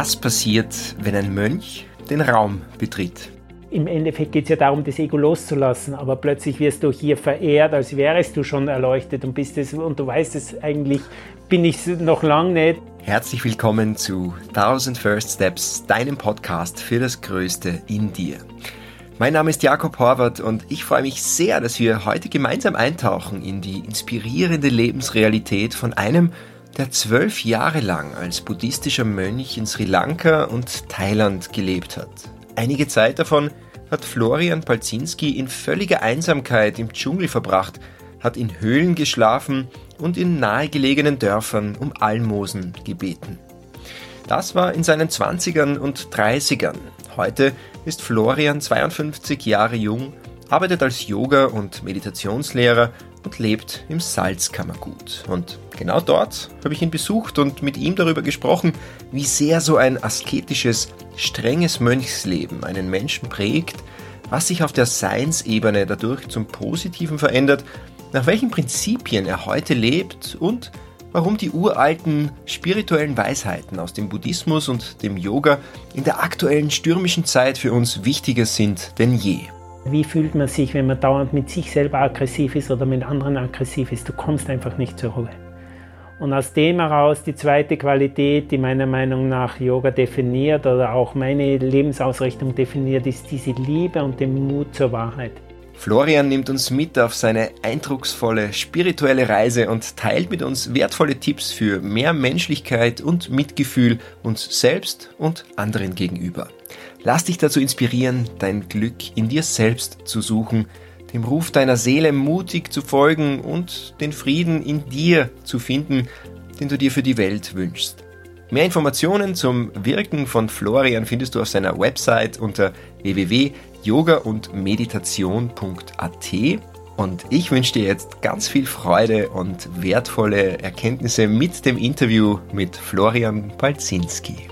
Was passiert, wenn ein Mönch den Raum betritt? Im Endeffekt geht es ja darum, das Ego loszulassen, aber plötzlich wirst du hier verehrt, als wärst du schon erleuchtet und bist es und du weißt es eigentlich, bin ich noch lange nicht. Herzlich willkommen zu 1000 First Steps, deinem Podcast für das Größte in dir. Mein Name ist Jakob Horvath und ich freue mich sehr, dass wir heute gemeinsam eintauchen in die inspirierende Lebensrealität von einem der zwölf Jahre lang als buddhistischer Mönch in Sri Lanka und Thailand gelebt hat. Einige Zeit davon hat Florian Palzinski in völliger Einsamkeit im Dschungel verbracht, hat in Höhlen geschlafen und in nahegelegenen Dörfern um Almosen gebeten. Das war in seinen 20ern und 30ern. Heute ist Florian 52 Jahre jung, arbeitet als Yoga- und Meditationslehrer und lebt im Salzkammergut. Und genau dort habe ich ihn besucht und mit ihm darüber gesprochen, wie sehr so ein asketisches, strenges Mönchsleben einen Menschen prägt, was sich auf der Seinsebene dadurch zum Positiven verändert, nach welchen Prinzipien er heute lebt und warum die uralten spirituellen Weisheiten aus dem Buddhismus und dem Yoga in der aktuellen stürmischen Zeit für uns wichtiger sind denn je. Wie fühlt man sich, wenn man dauernd mit sich selber aggressiv ist oder mit anderen aggressiv ist? Du kommst einfach nicht zur Ruhe. Und aus dem heraus die zweite Qualität, die meiner Meinung nach Yoga definiert oder auch meine Lebensausrichtung definiert, ist diese Liebe und den Mut zur Wahrheit. Florian nimmt uns mit auf seine eindrucksvolle spirituelle Reise und teilt mit uns wertvolle Tipps für mehr Menschlichkeit und Mitgefühl uns selbst und anderen gegenüber. Lass dich dazu inspirieren, dein Glück in dir selbst zu suchen, dem Ruf deiner Seele mutig zu folgen und den Frieden in dir zu finden, den du dir für die Welt wünschst. Mehr Informationen zum Wirken von Florian findest du auf seiner Website unter www.yogaundmeditation.at und ich wünsche dir jetzt ganz viel Freude und wertvolle Erkenntnisse mit dem Interview mit Florian Palzinski.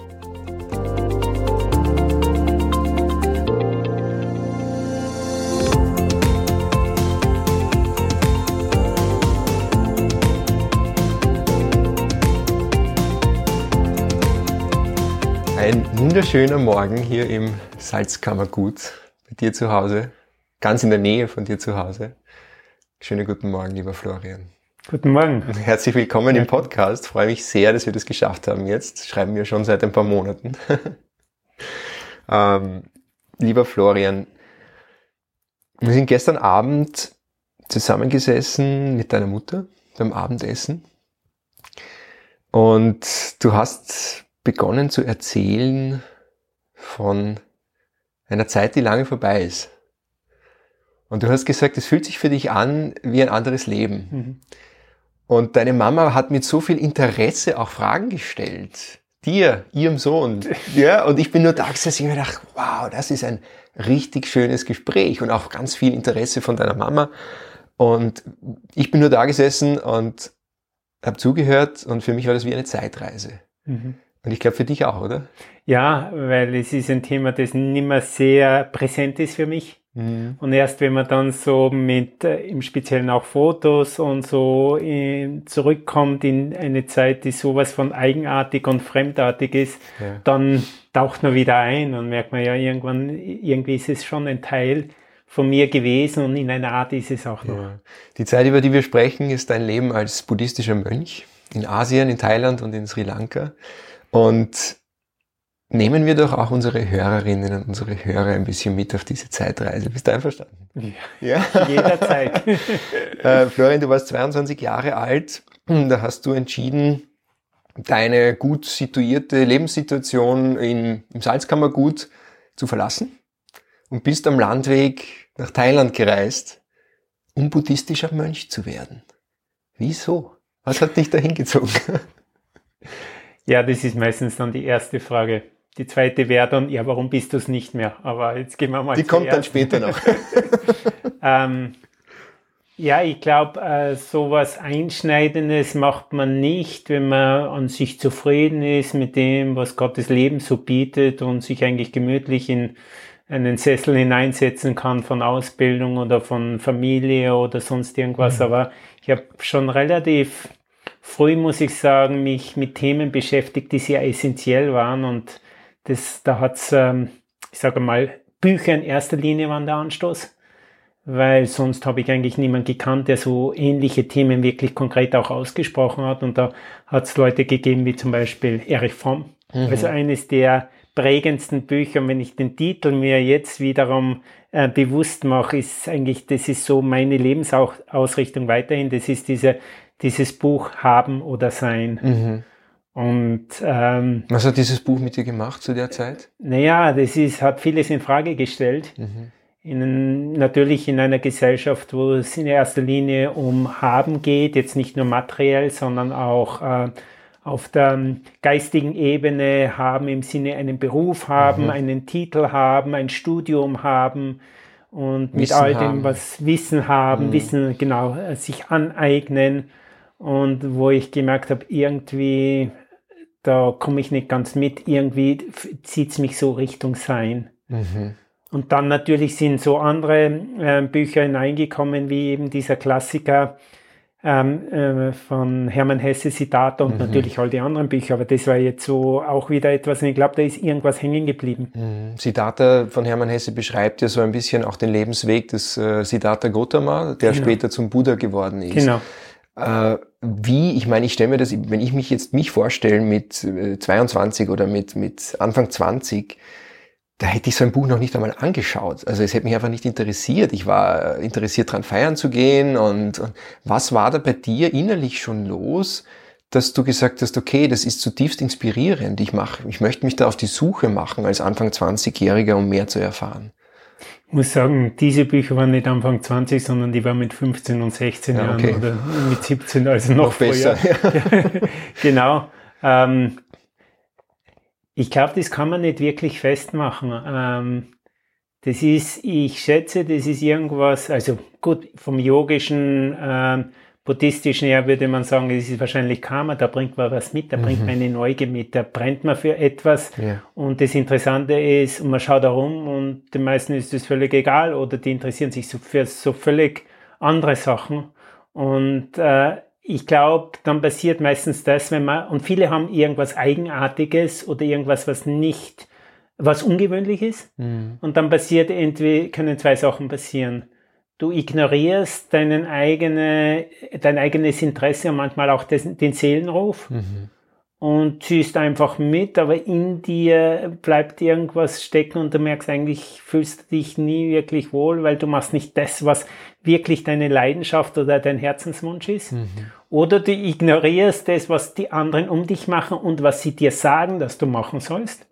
Wunderschöner Morgen hier im Salzkammergut bei dir zu Hause, ganz in der Nähe von dir zu Hause. Schönen guten Morgen, lieber Florian. Guten Morgen. Herzlich willkommen im Podcast. freue mich sehr, dass wir das geschafft haben jetzt. Schreiben wir schon seit ein paar Monaten. ähm, lieber Florian, wir sind gestern Abend zusammengesessen mit deiner Mutter beim Abendessen. Und du hast begonnen zu erzählen von einer Zeit, die lange vorbei ist. Und du hast gesagt, es fühlt sich für dich an wie ein anderes Leben. Mhm. Und deine Mama hat mit so viel Interesse auch Fragen gestellt. Dir, ihrem Sohn. Ja, und ich bin nur da gesessen und mir gedacht, wow, das ist ein richtig schönes Gespräch und auch ganz viel Interesse von deiner Mama. Und ich bin nur da gesessen und habe zugehört und für mich war das wie eine Zeitreise. Mhm. Und ich glaube für dich auch, oder? Ja, weil es ist ein Thema, das nicht mehr sehr präsent ist für mich. Mhm. Und erst wenn man dann so mit äh, im Speziellen auch Fotos und so äh, zurückkommt in eine Zeit, die sowas von eigenartig und fremdartig ist, ja. dann taucht man wieder ein und merkt man ja irgendwann, irgendwie ist es schon ein Teil von mir gewesen und in einer Art ist es auch noch. Ja. Die Zeit, über die wir sprechen, ist dein Leben als buddhistischer Mönch in Asien, in Thailand und in Sri Lanka. Und nehmen wir doch auch unsere Hörerinnen und unsere Hörer ein bisschen mit auf diese Zeitreise. Bist du einverstanden? Ja, ja? jederzeit. äh, Florian, du warst 22 Jahre alt. Da hast du entschieden, deine gut situierte Lebenssituation in, im Salzkammergut zu verlassen und bist am Landweg nach Thailand gereist, um buddhistischer Mönch zu werden. Wieso? Was hat dich dahin gezogen? Ja, das ist meistens dann die erste Frage. Die zweite wäre dann, ja, warum bist du es nicht mehr? Aber jetzt gehen wir mal. Die kommt dann später noch. ähm, ja, ich glaube, äh, sowas Einschneidendes macht man nicht, wenn man an sich zufrieden ist mit dem, was Gottes Leben so bietet und sich eigentlich gemütlich in einen Sessel hineinsetzen kann von Ausbildung oder von Familie oder sonst irgendwas. Mhm. Aber ich habe schon relativ früh, muss ich sagen, mich mit Themen beschäftigt, die sehr essentiell waren. Und das, da hat's, ähm, ich sage mal, Bücher in erster Linie waren der Anstoß weil sonst habe ich eigentlich niemanden gekannt, der so ähnliche Themen wirklich konkret auch ausgesprochen hat. Und da hat es Leute gegeben wie zum Beispiel Erich Fromm. Mhm. Also eines der prägendsten Bücher. Und wenn ich den Titel mir jetzt wiederum äh, bewusst mache, ist eigentlich, das ist so meine Lebensausrichtung weiterhin. Das ist diese, dieses Buch Haben oder Sein. Mhm. Und ähm, was hat dieses Buch mit dir gemacht zu der Zeit? Naja, das ist, hat vieles in Frage gestellt. Mhm in, natürlich in einer Gesellschaft, wo es in erster Linie um Haben geht, jetzt nicht nur materiell, sondern auch äh, auf der geistigen Ebene haben, im Sinne einen Beruf haben, mhm. einen Titel haben, ein Studium haben und Wissen mit all dem, haben. was Wissen haben, mhm. Wissen genau äh, sich aneignen und wo ich gemerkt habe, irgendwie, da komme ich nicht ganz mit, irgendwie zieht es mich so Richtung Sein. Mhm. Und dann natürlich sind so andere äh, Bücher hineingekommen, wie eben dieser Klassiker ähm, äh, von Hermann Hesse, Siddhartha und mhm. natürlich all die anderen Bücher. Aber das war jetzt so auch wieder etwas, und ich glaube, da ist irgendwas hängen geblieben. Mhm. Siddhartha von Hermann Hesse beschreibt ja so ein bisschen auch den Lebensweg des äh, Siddhartha Gautama, der genau. später zum Buddha geworden ist. Genau. Äh, wie, ich meine, ich stelle mir das, wenn ich mich jetzt mich vorstelle mit 22 äh, oder mit, mit Anfang 20, da hätte ich so ein Buch noch nicht einmal angeschaut. Also es hätte mich einfach nicht interessiert. Ich war interessiert daran, feiern zu gehen. Und, und, was war da bei dir innerlich schon los, dass du gesagt hast, okay, das ist zutiefst inspirierend. Ich, mach, ich möchte mich da auf die Suche machen als Anfang 20-Jähriger, um mehr zu erfahren. Ich muss sagen, diese Bücher waren nicht Anfang 20, sondern die waren mit 15 und 16 ja, okay. Jahren oder mit 17, also noch, noch besser. Genau. Ähm, ich glaube, das kann man nicht wirklich festmachen. Ähm, das ist, ich schätze, das ist irgendwas, also gut, vom yogischen, ähm, buddhistischen her würde man sagen, das ist wahrscheinlich Karma, da bringt man was mit, da mhm. bringt man eine Neugier mit, da brennt man für etwas. Ja. Und das Interessante ist, man schaut da rum und den meisten ist das völlig egal oder die interessieren sich so für so völlig andere Sachen. Und äh, ich glaube, dann passiert meistens das, wenn man, und viele haben irgendwas Eigenartiges oder irgendwas, was nicht, was ungewöhnlich ist. Mhm. Und dann passiert entweder, können zwei Sachen passieren. Du ignorierst deinen eigene, dein eigenes Interesse und manchmal auch des, den Seelenruf. Mhm und ziehst einfach mit, aber in dir bleibt irgendwas stecken und du merkst eigentlich, fühlst du dich nie wirklich wohl, weil du machst nicht das, was wirklich deine Leidenschaft oder dein Herzenswunsch ist. Mhm. Oder du ignorierst das, was die anderen um dich machen und was sie dir sagen, dass du machen sollst.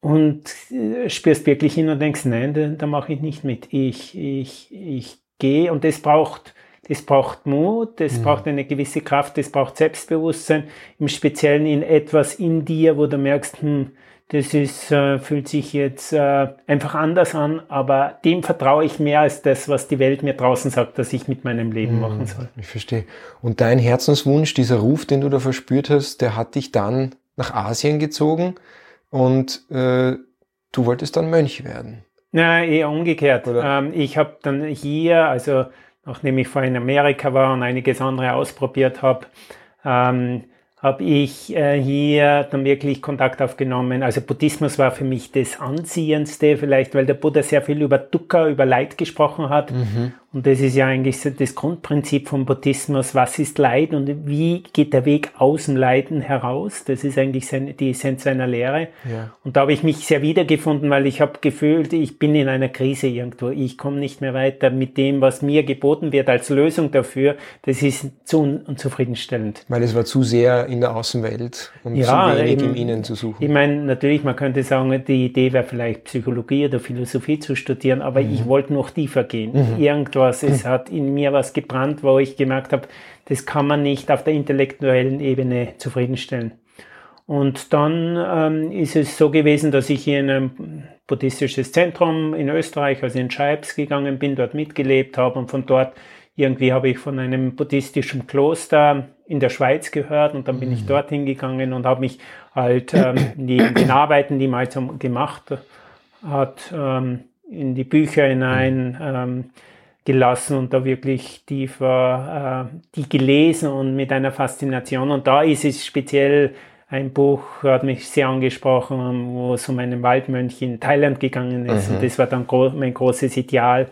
Und äh, spürst wirklich hin und denkst, nein, da, da mache ich nicht mit. Ich, ich, ich gehe und das braucht das braucht Mut, das mhm. braucht eine gewisse Kraft, das braucht Selbstbewusstsein, im Speziellen in etwas in dir, wo du merkst, hm, das ist, äh, fühlt sich jetzt äh, einfach anders an, aber dem vertraue ich mehr als das, was die Welt mir draußen sagt, dass ich mit meinem Leben mhm, machen soll. Ich verstehe. Und dein Herzenswunsch, dieser Ruf, den du da verspürt hast, der hat dich dann nach Asien gezogen und äh, du wolltest dann Mönch werden. Na, eher umgekehrt. Ähm, ich habe dann hier, also nachdem ich vorhin in Amerika war und einiges andere ausprobiert habe, ähm, habe ich äh, hier dann wirklich Kontakt aufgenommen. Also Buddhismus war für mich das Anziehendste, vielleicht weil der Buddha sehr viel über Dukkha, über Leid gesprochen hat. Mhm. Und das ist ja eigentlich so das Grundprinzip vom Buddhismus. Was ist Leid und wie geht der Weg aus dem Leiden heraus? Das ist eigentlich seine, die Essenz seiner Lehre. Ja. Und da habe ich mich sehr wiedergefunden, weil ich habe gefühlt, ich bin in einer Krise irgendwo. Ich komme nicht mehr weiter mit dem, was mir geboten wird als Lösung dafür. Das ist zu unzufriedenstellend. Weil es war zu sehr in der Außenwelt und ja, zu wenig eben, im Innen zu suchen. Ich meine, natürlich, man könnte sagen, die Idee wäre vielleicht Psychologie oder Philosophie zu studieren, aber mhm. ich wollte noch tiefer gehen. Mhm. Irgendwo etwas, es hat in mir was gebrannt, wo ich gemerkt habe, das kann man nicht auf der intellektuellen Ebene zufriedenstellen. Und dann ähm, ist es so gewesen, dass ich hier in ein buddhistisches Zentrum in Österreich, also in Scheibs gegangen bin, dort mitgelebt habe und von dort irgendwie habe ich von einem buddhistischen Kloster in der Schweiz gehört und dann bin ich hm. dorthin gegangen und habe mich halt ähm, neben den Arbeiten, die man gemacht hat, ähm, in die Bücher hinein, ähm, gelassen und da wirklich tiefer äh, die gelesen und mit einer Faszination. Und da ist es speziell ein Buch, hat mich sehr angesprochen, wo es um einen Waldmönch in Thailand gegangen ist. Mhm. Und das war dann gro mein großes Ideal.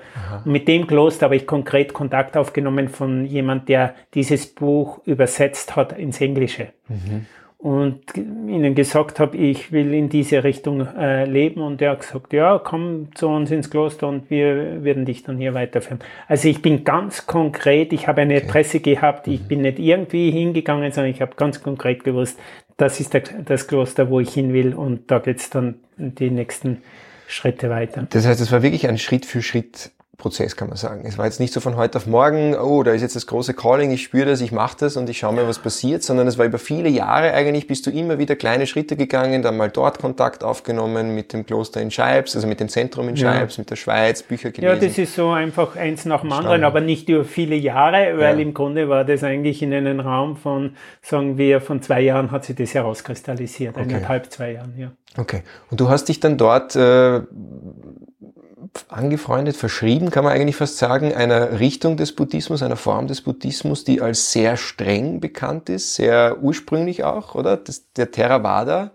mit dem Kloster habe ich konkret Kontakt aufgenommen von jemand, der dieses Buch übersetzt hat ins Englische. Mhm und ihnen gesagt habe, ich will in diese Richtung äh, leben und er hat gesagt, ja, komm zu uns ins Kloster und wir werden dich dann hier weiterführen. Also ich bin ganz konkret, ich habe eine okay. Adresse gehabt, ich mhm. bin nicht irgendwie hingegangen, sondern ich habe ganz konkret gewusst, das ist der, das Kloster, wo ich hin will und da geht's dann die nächsten Schritte weiter. Das heißt, es war wirklich ein Schritt für Schritt Prozess, kann man sagen. Es war jetzt nicht so von heute auf morgen, oh, da ist jetzt das große Calling, ich spüre das, ich mache das und ich schaue mal, was passiert, sondern es war über viele Jahre eigentlich, bist du immer wieder kleine Schritte gegangen, dann mal dort Kontakt aufgenommen mit dem Kloster in Scheibs, also mit dem Zentrum in Scheibs, ja. mit der Schweiz, Bücher gelesen. Ja, das ist so einfach eins nach dem anderen, aber nicht über viele Jahre, weil ja. im Grunde war das eigentlich in einem Raum von, sagen wir, von zwei Jahren hat sich das herauskristallisiert, okay. eineinhalb, zwei Jahren, ja. Okay. Und du hast dich dann dort äh, angefreundet, verschrieben, kann man eigentlich fast sagen, einer Richtung des Buddhismus, einer Form des Buddhismus, die als sehr streng bekannt ist, sehr ursprünglich auch, oder? Das, der Theravada.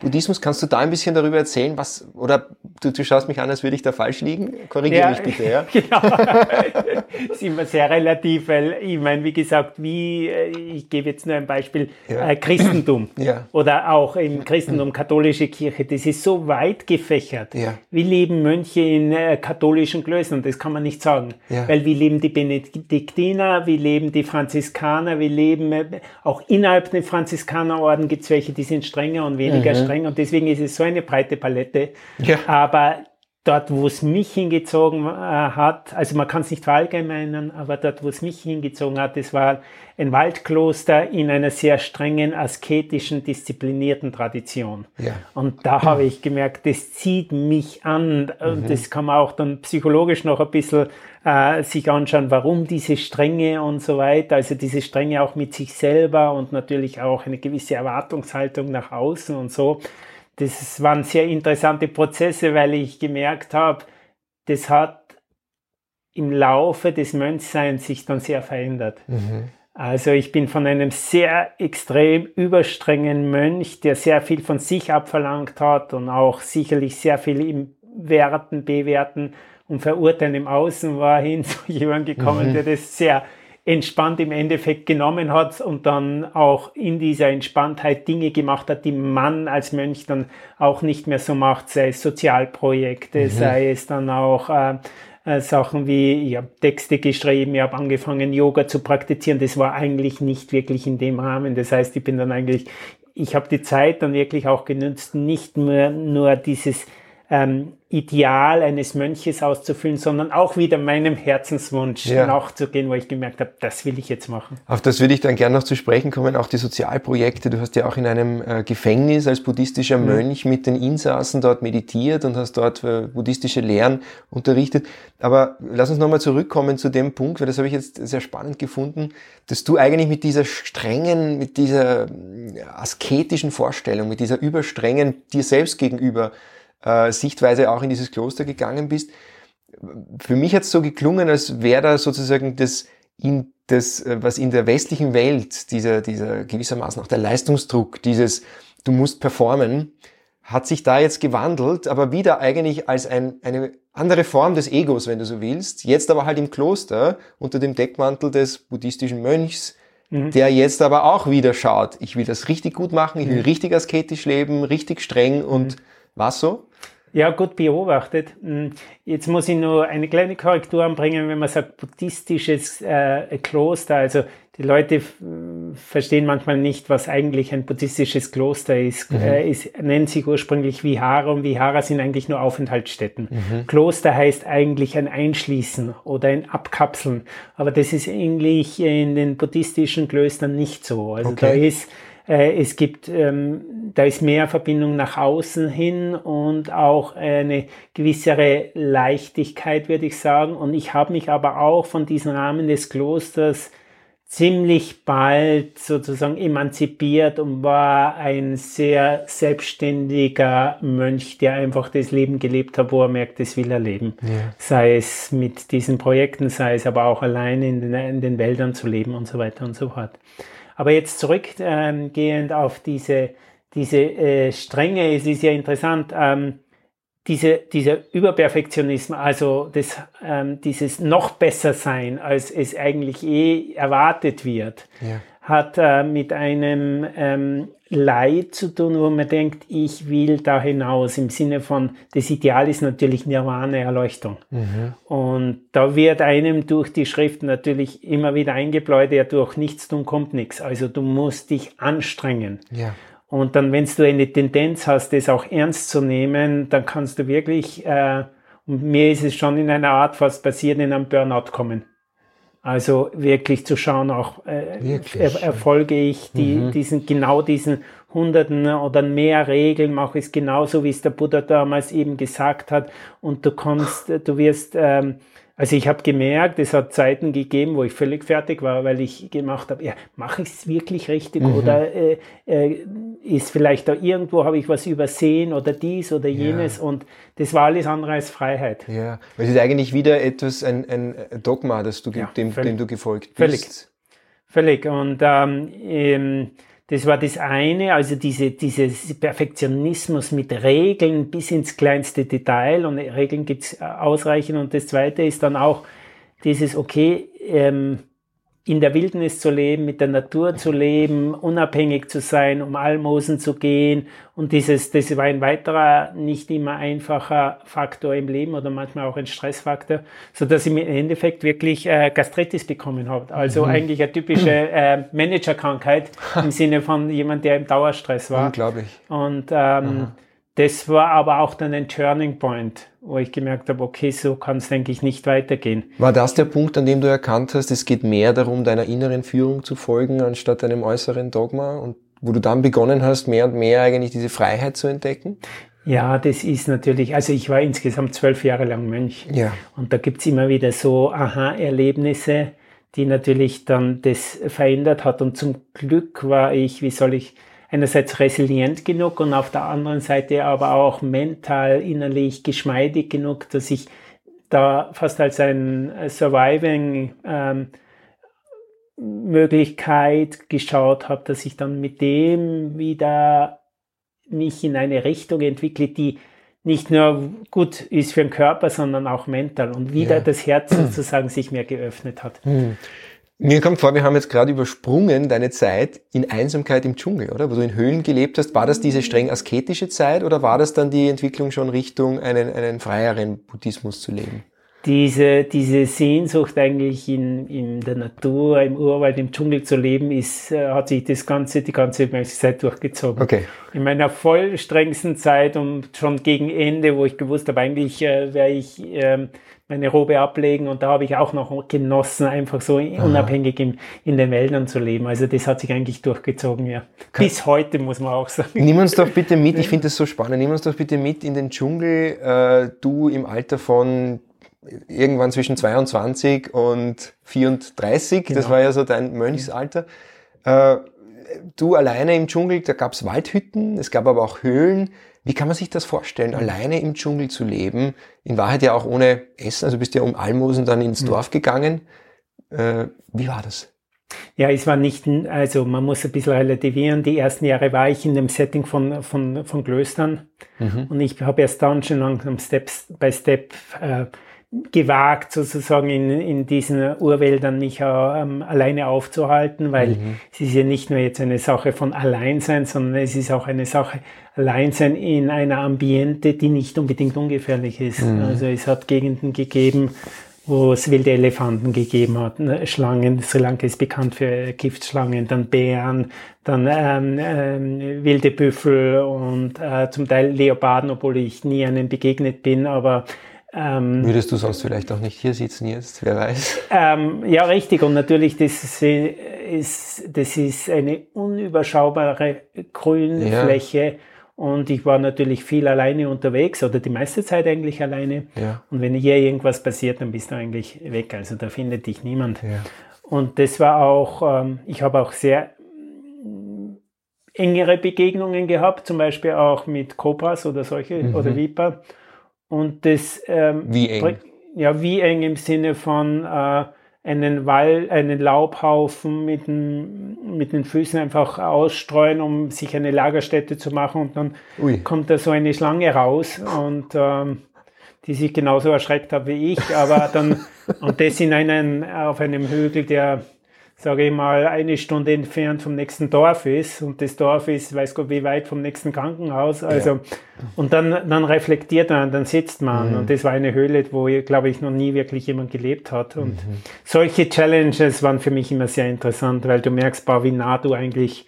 Buddhismus, kannst du da ein bisschen darüber erzählen, was, oder du, du schaust mich an, als würde ich da falsch liegen? Korrigiere ja, mich bitte, ja? Genau. ist immer sehr relativ, weil ich meine, wie gesagt, wie, äh, ich gebe jetzt nur ein Beispiel, ja. äh, Christentum ja. oder auch im Christentum, katholische Kirche, das ist so weit gefächert. Ja. Wie leben Mönche in äh, katholischen Klöstern? Das kann man nicht sagen, weil wie leben die Benediktiner, wie leben die Franziskaner, wie leben, äh, auch innerhalb der Franziskanerorden gibt es welche, die sind strenger und weniger mhm. Streng und deswegen ist es so eine breite Palette. Ja. Aber dort, wo es mich hingezogen äh, hat, also man kann es nicht verallgemeinern, aber dort, wo es mich hingezogen hat, das war ein Waldkloster in einer sehr strengen, asketischen, disziplinierten Tradition. Ja. Und da habe ich gemerkt, das zieht mich an und mhm. das kann man auch dann psychologisch noch ein bisschen äh, sich anschauen, warum diese Strenge und so weiter, also diese Strenge auch mit sich selber und natürlich auch eine gewisse Erwartungshaltung nach außen und so. Das waren sehr interessante Prozesse, weil ich gemerkt habe, das hat im Laufe des Mönchseins sich dann sehr verändert. Mhm. Also ich bin von einem sehr extrem überstrengen Mönch, der sehr viel von sich abverlangt hat und auch sicherlich sehr viel im Werten, Bewerten und Verurteilen im Außen war, hin zu jemandem gekommen, mhm. der das sehr entspannt im Endeffekt genommen hat und dann auch in dieser Entspanntheit Dinge gemacht hat, die man als Mönch dann auch nicht mehr so macht, sei es Sozialprojekte, mhm. sei es dann auch äh, äh, Sachen wie, ich habe Texte geschrieben, ich habe angefangen, Yoga zu praktizieren. Das war eigentlich nicht wirklich in dem Rahmen. Das heißt, ich bin dann eigentlich, ich habe die Zeit dann wirklich auch genützt, nicht mehr nur dieses ähm, Ideal eines Mönches auszufüllen, sondern auch wieder meinem Herzenswunsch ja. nachzugehen, wo ich gemerkt habe, das will ich jetzt machen. Auf das würde ich dann gerne noch zu sprechen kommen, auch die Sozialprojekte. Du hast ja auch in einem äh, Gefängnis als buddhistischer mhm. Mönch mit den Insassen dort meditiert und hast dort äh, buddhistische Lehren unterrichtet. Aber lass uns nochmal zurückkommen zu dem Punkt, weil das habe ich jetzt sehr spannend gefunden, dass du eigentlich mit dieser strengen, mit dieser äh, asketischen Vorstellung, mit dieser überstrengen dir selbst gegenüber äh, Sichtweise auch in dieses Kloster gegangen bist. Für mich hat es so geklungen, als wäre da sozusagen das, in das, äh, was in der westlichen Welt, dieser, dieser gewissermaßen auch der Leistungsdruck, dieses, du musst performen, hat sich da jetzt gewandelt, aber wieder eigentlich als ein, eine andere Form des Egos, wenn du so willst. Jetzt aber halt im Kloster unter dem Deckmantel des buddhistischen Mönchs, mhm. der jetzt aber auch wieder schaut, ich will das richtig gut machen, ich will mhm. richtig asketisch leben, richtig streng und mhm. Was so? Ja, gut beobachtet. Hm, jetzt muss ich nur eine kleine Korrektur anbringen, wenn man sagt buddhistisches äh, Kloster. Also die Leute verstehen manchmal nicht, was eigentlich ein buddhistisches Kloster ist. Mhm. Äh, es nennt sich ursprünglich Vihara und Vihara sind eigentlich nur Aufenthaltsstätten. Mhm. Kloster heißt eigentlich ein Einschließen oder ein Abkapseln. Aber das ist eigentlich in den buddhistischen Klöstern nicht so. Also okay. da ist es gibt, ähm, da ist mehr Verbindung nach außen hin und auch eine gewissere Leichtigkeit, würde ich sagen. Und ich habe mich aber auch von diesem Rahmen des Klosters ziemlich bald sozusagen emanzipiert und war ein sehr selbstständiger Mönch, der einfach das Leben gelebt hat, wo er merkt, das will er leben. Ja. Sei es mit diesen Projekten, sei es aber auch alleine in den, in den Wäldern zu leben und so weiter und so fort. Aber jetzt zurückgehend ähm, auf diese, diese äh, Strenge, es ist ja interessant, ähm, diese, dieser Überperfektionismus, also das, ähm, dieses noch besser sein, als es eigentlich eh erwartet wird, ja. hat äh, mit einem ähm, Leid zu tun, wo man denkt, ich will da hinaus, im Sinne von, das Ideal ist natürlich Nirvana, Erleuchtung. Mhm. Und da wird einem durch die Schrift natürlich immer wieder eingebläut, ja, durch nichts tun kommt nichts. Also du musst dich anstrengen. Ja. Und dann, wenn du eine Tendenz hast, das auch ernst zu nehmen, dann kannst du wirklich, äh, und mir ist es schon in einer Art fast passiert, in einem Burnout kommen. Also wirklich zu schauen, auch äh, er, erfolge ich die, mhm. diesen, genau diesen hunderten oder mehr Regeln, mache ich es genauso, wie es der Buddha damals eben gesagt hat. Und du kommst, du wirst ähm, also ich habe gemerkt, es hat Zeiten gegeben, wo ich völlig fertig war, weil ich gemacht habe, ja, mache ich es wirklich richtig mhm. oder äh, äh, ist vielleicht da irgendwo, habe ich was übersehen oder dies oder jenes ja. und das war alles andere als Freiheit. Ja, weil es ist eigentlich wieder etwas, ein, ein Dogma, das du, ja, dem, dem du gefolgt bist. Völlig, völlig und ähm, ähm, das war das eine, also diese, dieses Perfektionismus mit Regeln bis ins kleinste Detail und Regeln gibt's ausreichend. Und das zweite ist dann auch dieses, okay, ähm, in der Wildnis zu leben, mit der Natur zu leben, unabhängig zu sein, um Almosen zu gehen. Und dieses, das war ein weiterer, nicht immer einfacher Faktor im Leben oder manchmal auch ein Stressfaktor, so dass ich im Endeffekt wirklich äh, Gastritis bekommen habe. Also mhm. eigentlich eine typische äh, Managerkrankheit im Sinne von jemand, der im Dauerstress war. Unglaublich. Und ähm, mhm. Das war aber auch dann ein Turning Point, wo ich gemerkt habe, okay, so kann es, denke ich, nicht weitergehen. War das der Punkt, an dem du erkannt hast, es geht mehr darum, deiner inneren Führung zu folgen, anstatt einem äußeren Dogma und wo du dann begonnen hast, mehr und mehr eigentlich diese Freiheit zu entdecken? Ja, das ist natürlich, also ich war insgesamt zwölf Jahre lang Mönch. Ja. Und da gibt's immer wieder so Aha-Erlebnisse, die natürlich dann das verändert hat. Und zum Glück war ich, wie soll ich, einerseits resilient genug und auf der anderen Seite aber auch mental, innerlich geschmeidig genug, dass ich da fast als ein Surviving ähm, Möglichkeit geschaut habe, dass ich dann mit dem wieder mich in eine Richtung entwickle, die nicht nur gut ist für den Körper, sondern auch mental und wieder ja. das Herz sozusagen sich mehr geöffnet hat. Hm. Mir kommt vor, wir haben jetzt gerade übersprungen deine Zeit in Einsamkeit im Dschungel, oder? Wo du in Höhlen gelebt hast. War das diese streng asketische Zeit oder war das dann die Entwicklung schon Richtung einen, einen freieren Buddhismus zu leben? Diese, diese Sehnsucht eigentlich in, in der Natur, im Urwald, im Dschungel zu leben, ist, äh, hat sich das ganze, die ganze Zeit durchgezogen. Okay. In meiner voll strengsten Zeit und schon gegen Ende, wo ich gewusst habe, eigentlich äh, wäre ich, äh, meine Robe ablegen und da habe ich auch noch genossen, einfach so Aha. unabhängig in, in den Wäldern zu leben. Also das hat sich eigentlich durchgezogen, ja. Kann Bis heute muss man auch sagen. Nimm uns doch bitte mit, ich finde das so spannend, nimm uns doch bitte mit in den Dschungel, äh, du im Alter von irgendwann zwischen 22 und 34, genau. das war ja so dein Mönchsalter. Äh, du alleine im Dschungel, da gab es Waldhütten, es gab aber auch Höhlen. Wie kann man sich das vorstellen, alleine im Dschungel zu leben? In Wahrheit ja auch ohne Essen, also bist ja um Almosen dann ins mhm. Dorf gegangen. Äh, wie war das? Ja, es war nicht, also man muss ein bisschen relativieren. Die ersten Jahre war ich in dem Setting von, von, von Klöstern mhm. und ich habe erst dann schon langsam Step by Step äh, gewagt, sozusagen in, in diesen Urwäldern mich ähm, alleine aufzuhalten, weil mhm. es ist ja nicht nur jetzt eine Sache von Alleinsein, sondern es ist auch eine Sache Alleinsein in einer Ambiente, die nicht unbedingt ungefährlich ist. Mhm. Also es hat Gegenden gegeben, wo es wilde Elefanten gegeben hat, ne, Schlangen, Sri Lanka ist bekannt für Giftschlangen, dann Bären, dann ähm, ähm, wilde Büffel und äh, zum Teil Leoparden, obwohl ich nie einem begegnet bin, aber ähm, Würdest du sonst vielleicht auch nicht hier sitzen jetzt, wer weiß? Ähm, ja, richtig. Und natürlich, das ist, das ist eine unüberschaubare Grünfläche. Ja. Und ich war natürlich viel alleine unterwegs oder die meiste Zeit eigentlich alleine. Ja. Und wenn hier irgendwas passiert, dann bist du eigentlich weg. Also da findet dich niemand. Ja. Und das war auch, ähm, ich habe auch sehr engere Begegnungen gehabt, zum Beispiel auch mit Cobras oder solche mhm. oder Viper. Und das ähm, wie eng? Ja, wie eng im Sinne von äh, einen Wall, einen Laubhaufen mit, den, mit den Füßen einfach ausstreuen, um sich eine Lagerstätte zu machen und dann Ui. kommt da so eine Schlange raus und ähm, die sich genauso erschreckt hat wie ich, aber dann und das in einen auf einem Hügel, der sage ich mal, eine Stunde entfernt vom nächsten Dorf ist und das Dorf ist, weiß Gott, wie weit vom nächsten Krankenhaus. Also, ja. und dann, dann reflektiert man, dann sitzt man. Mhm. Und das war eine Höhle, wo, glaube ich, noch nie wirklich jemand gelebt hat. Und mhm. solche Challenges waren für mich immer sehr interessant, weil du merkst, wie nah du eigentlich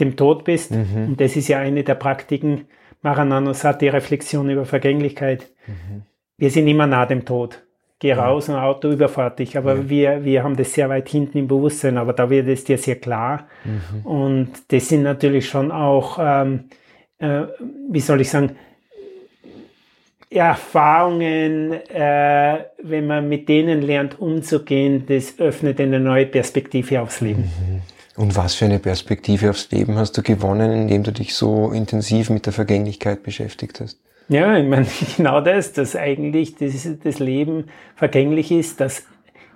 dem Tod bist. Mhm. Und das ist ja eine der Praktiken. Marananos hat die Reflexion über Vergänglichkeit. Mhm. Wir sind immer nah dem Tod geh raus und Auto überfahrt dich. Aber ja. wir, wir haben das sehr weit hinten im Bewusstsein, aber da wird es dir sehr klar. Mhm. Und das sind natürlich schon auch, ähm, äh, wie soll ich sagen, Erfahrungen, äh, wenn man mit denen lernt umzugehen, das öffnet eine neue Perspektive aufs Leben. Mhm. Und was für eine Perspektive aufs Leben hast du gewonnen, indem du dich so intensiv mit der Vergänglichkeit beschäftigt hast? Ja, ich meine, genau das, dass eigentlich das, das Leben vergänglich ist, dass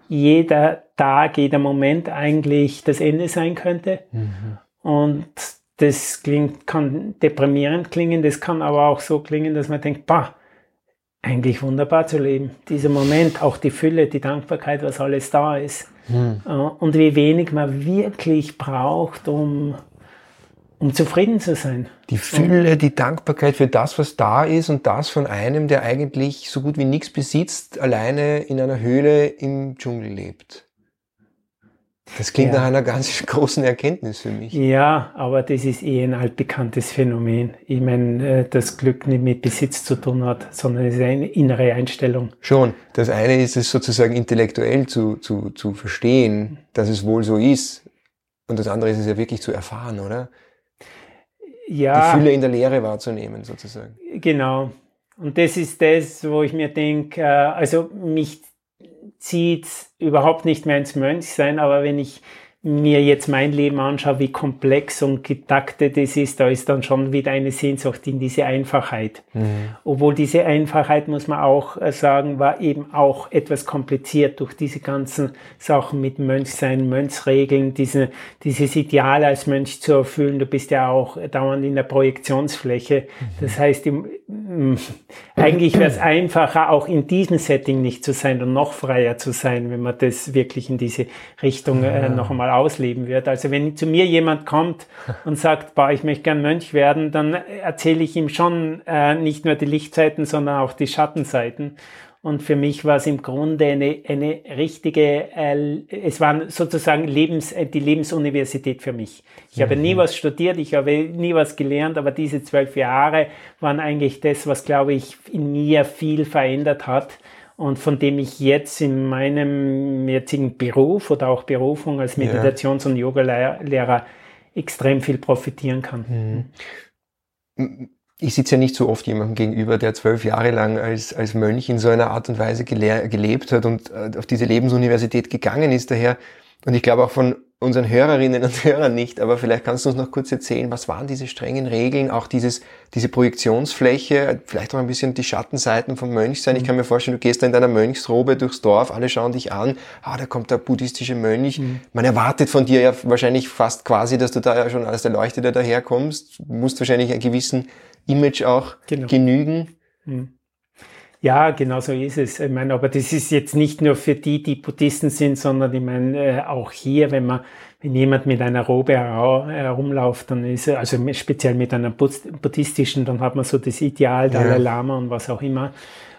jeder Tag, jeder Moment eigentlich das Ende sein könnte. Mhm. Und das klingt, kann deprimierend klingen, das kann aber auch so klingen, dass man denkt, bah, eigentlich wunderbar zu leben. Dieser Moment, auch die Fülle, die Dankbarkeit, was alles da ist. Mhm. Und wie wenig man wirklich braucht, um um zufrieden zu sein. Die Fülle, die Dankbarkeit für das, was da ist und das von einem, der eigentlich so gut wie nichts besitzt, alleine in einer Höhle im Dschungel lebt. Das klingt ja. nach einer ganz großen Erkenntnis für mich. Ja, aber das ist eh ein altbekanntes Phänomen. Ich meine, äh, das Glück nicht mit Besitz zu tun hat, sondern es ist eine innere Einstellung. Schon. Das eine ist es sozusagen intellektuell zu, zu, zu verstehen, dass es wohl so ist. Und das andere ist es ja wirklich zu erfahren, oder? Ja, die Fülle in der Lehre wahrzunehmen, sozusagen. Genau. Und das ist das, wo ich mir denke, äh, also mich zieht überhaupt nicht mehr ins Mönchsein, aber wenn ich mir jetzt mein Leben anschaue, wie komplex und getaktet es ist, da ist dann schon wieder eine Sehnsucht in diese Einfachheit. Mhm. Obwohl diese Einfachheit, muss man auch äh, sagen, war eben auch etwas kompliziert durch diese ganzen Sachen mit Mönchsein, Mönchsregeln, diese, dieses Ideal als Mönch zu erfüllen. Du bist ja auch dauernd in der Projektionsfläche. Mhm. Das heißt, im, eigentlich wäre es einfacher, auch in diesem Setting nicht zu sein und noch freier zu sein, wenn man das wirklich in diese Richtung äh, noch einmal ausleben wird. Also wenn zu mir jemand kommt und sagt, boah, ich möchte gern Mönch werden, dann erzähle ich ihm schon äh, nicht nur die Lichtseiten, sondern auch die Schattenseiten. Und für mich war es im Grunde eine, eine richtige, äh, es war sozusagen Lebens, äh, die Lebensuniversität für mich. Ich mhm. habe nie was studiert, ich habe nie was gelernt, aber diese zwölf Jahre waren eigentlich das, was, glaube ich, in mir viel verändert hat und von dem ich jetzt in meinem jetzigen Beruf oder auch Berufung als Meditations- und Yoga-Lehrer extrem viel profitieren kann. Mhm ich sitze ja nicht so oft jemandem gegenüber, der zwölf Jahre lang als, als Mönch in so einer Art und Weise gelebt hat und äh, auf diese Lebensuniversität gegangen ist daher. Und ich glaube auch von unseren Hörerinnen und Hörern nicht, aber vielleicht kannst du uns noch kurz erzählen, was waren diese strengen Regeln, auch dieses, diese Projektionsfläche, vielleicht auch ein bisschen die Schattenseiten vom Mönchsein. Ich kann mir vorstellen, du gehst da in deiner Mönchsrobe durchs Dorf, alle schauen dich an, ah, da kommt der buddhistische Mönch. Mhm. Man erwartet von dir ja wahrscheinlich fast quasi, dass du da ja schon als Erleuchteter daherkommst, du musst wahrscheinlich einen gewissen Image auch genau. genügen. Hm. Ja, genau so ist es. Ich meine, aber das ist jetzt nicht nur für die, die Buddhisten sind, sondern ich meine, äh, auch hier, wenn man, wenn jemand mit einer Robe herumläuft, dann ist er, also speziell mit einer buddhistischen, dann hat man so das Ideal Dalai ja. Lama und was auch immer.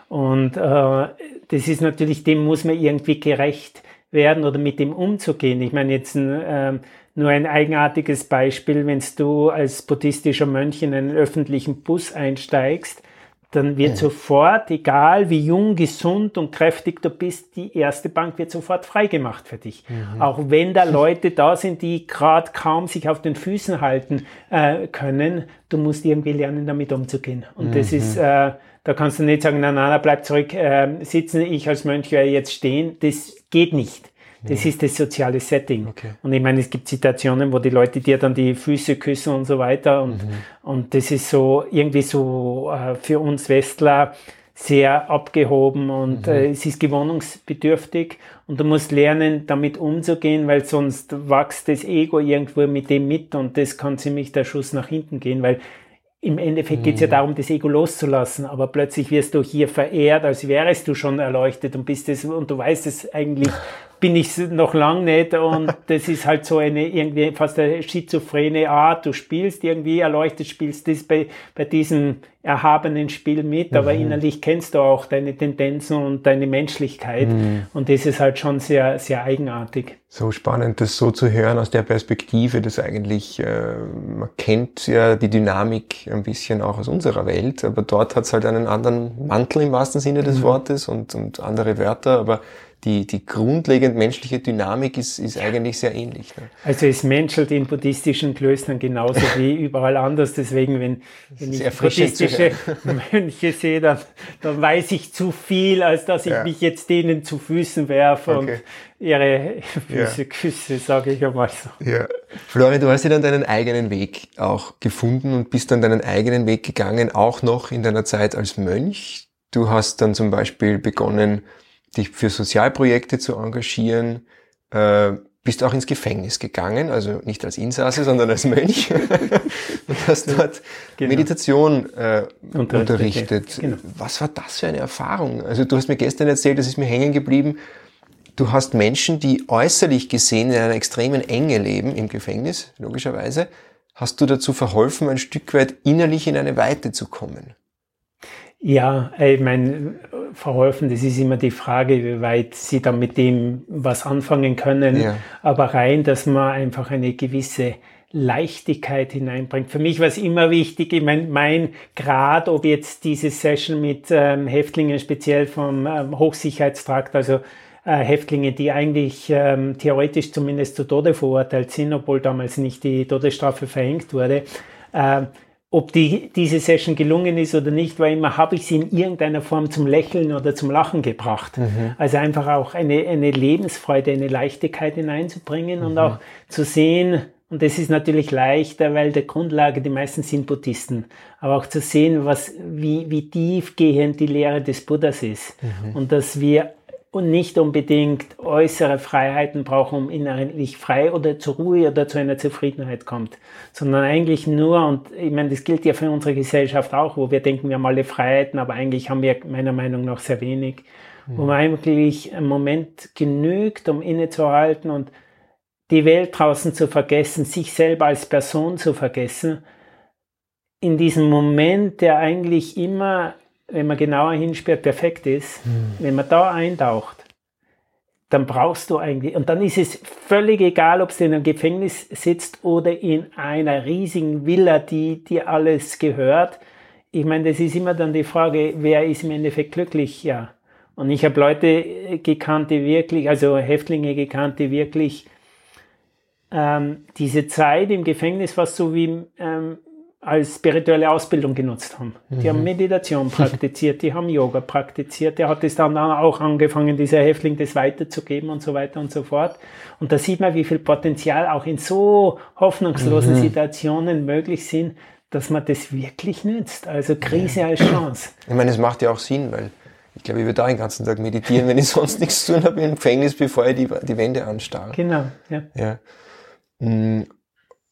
Und äh, das ist natürlich, dem muss man irgendwie gerecht werden oder mit dem umzugehen. Ich meine, jetzt ein, äh, nur ein eigenartiges Beispiel, wenn du als buddhistischer Mönch in einen öffentlichen Bus einsteigst, dann wird ja. sofort, egal wie jung, gesund und kräftig du bist, die erste Bank wird sofort freigemacht für dich. Mhm. Auch wenn da Leute da sind, die gerade kaum sich auf den Füßen halten äh, können, du musst irgendwie lernen, damit umzugehen. Und mhm. das ist, äh, da kannst du nicht sagen, na, na, na bleib zurück äh, sitzen, ich als Mönch werde jetzt stehen. Das geht nicht. Das ja. ist das soziale Setting. Okay. Und ich meine, es gibt Situationen, wo die Leute dir dann die Füße küssen und so weiter. Und, mhm. und das ist so irgendwie so äh, für uns Westler sehr abgehoben und mhm. äh, es ist gewohnungsbedürftig und du musst lernen, damit umzugehen, weil sonst wächst das Ego irgendwo mit dem mit und das kann ziemlich der Schuss nach hinten gehen, weil im Endeffekt geht es ja mhm. darum, das Ego loszulassen, aber plötzlich wirst du hier verehrt, als wärst du schon erleuchtet und bist es und du weißt es eigentlich bin ich noch lang nicht und das ist halt so eine irgendwie fast eine schizophrene Art. Du spielst irgendwie erleuchtet, spielst das bei, bei diesem erhabenen Spiel mit, aber mhm. innerlich kennst du auch deine Tendenzen und deine Menschlichkeit mhm. und das ist halt schon sehr, sehr eigenartig. So spannend, das so zu hören aus der Perspektive, dass eigentlich, äh, man kennt ja die Dynamik ein bisschen auch aus unserer Welt, aber dort hat es halt einen anderen Mantel im wahrsten Sinne des mhm. Wortes und, und andere Wörter, aber die, die grundlegend menschliche Dynamik ist, ist eigentlich sehr ähnlich. Ne? Also es menschelt in buddhistischen Klöstern genauso wie überall anders. Deswegen, wenn, wenn ich buddhistische Mönche sehe, dann, dann weiß ich zu viel, als dass ich ja. mich jetzt denen zu Füßen werfe okay. und ihre Füße ja. küsse, sage ich einmal so. Ja. Florian, du hast ja dann deinen eigenen Weg auch gefunden und bist dann deinen eigenen Weg gegangen, auch noch in deiner Zeit als Mönch. Du hast dann zum Beispiel begonnen, dich für Sozialprojekte zu engagieren, äh, bist auch ins Gefängnis gegangen, also nicht als Insasse, sondern als Mönch und hast dort genau. Meditation äh, unterrichtet. unterrichtet. Genau. Was war das für eine Erfahrung? Also du hast mir gestern erzählt, das ist mir hängen geblieben, du hast Menschen, die äußerlich gesehen in einer extremen Enge leben, im Gefängnis, logischerweise, hast du dazu verholfen, ein Stück weit innerlich in eine Weite zu kommen. Ja, ich meine, verholfen, das ist immer die Frage, wie weit sie dann mit dem was anfangen können. Ja. Aber rein, dass man einfach eine gewisse Leichtigkeit hineinbringt. Für mich war es immer wichtig, ich mein, mein Grad, ob jetzt diese Session mit ähm, Häftlingen speziell vom ähm, Hochsicherheitstrakt, also äh, Häftlinge, die eigentlich ähm, theoretisch zumindest zu Tode verurteilt sind, obwohl damals nicht die Todesstrafe verhängt wurde, äh, ob die, diese Session gelungen ist oder nicht, war immer, habe ich sie in irgendeiner Form zum Lächeln oder zum Lachen gebracht. Mhm. Also einfach auch eine, eine Lebensfreude, eine Leichtigkeit hineinzubringen mhm. und auch zu sehen, und das ist natürlich leichter, weil der Grundlage, die meisten sind Buddhisten, aber auch zu sehen, was, wie, wie tiefgehend die Lehre des Buddhas ist. Mhm. Und dass wir und nicht unbedingt äußere Freiheiten brauchen, um innerlich frei oder zur Ruhe oder zu einer Zufriedenheit kommt, sondern eigentlich nur, und ich meine, das gilt ja für unsere Gesellschaft auch, wo wir denken, wir haben alle Freiheiten, aber eigentlich haben wir meiner Meinung nach sehr wenig, mhm. wo man eigentlich einen Moment genügt, um innezuhalten und die Welt draußen zu vergessen, sich selber als Person zu vergessen, in diesem Moment, der eigentlich immer wenn man genauer hinsperrt, perfekt ist, mhm. wenn man da eintaucht, dann brauchst du eigentlich, und dann ist es völlig egal, ob du in einem Gefängnis sitzt oder in einer riesigen Villa, die dir alles gehört. Ich meine, das ist immer dann die Frage, wer ist im Endeffekt glücklich? Ja. Und ich habe Leute gekannt, die wirklich, also Häftlinge gekannt, die wirklich ähm, diese Zeit im Gefängnis war so wie ähm, als spirituelle Ausbildung genutzt haben. Die mhm. haben Meditation praktiziert, die haben Yoga praktiziert. Der hat es dann auch angefangen, dieser Häftling das weiterzugeben und so weiter und so fort. Und da sieht man, wie viel Potenzial auch in so hoffnungslosen mhm. Situationen möglich sind, dass man das wirklich nützt. Also Krise ja. als Chance. Ich meine, es macht ja auch Sinn, weil ich glaube, ich würde da den ganzen Tag meditieren, wenn ich sonst nichts zu tun habe im Gefängnis, bevor ich die, die Wände anstarre. Genau, ja. ja. Mm,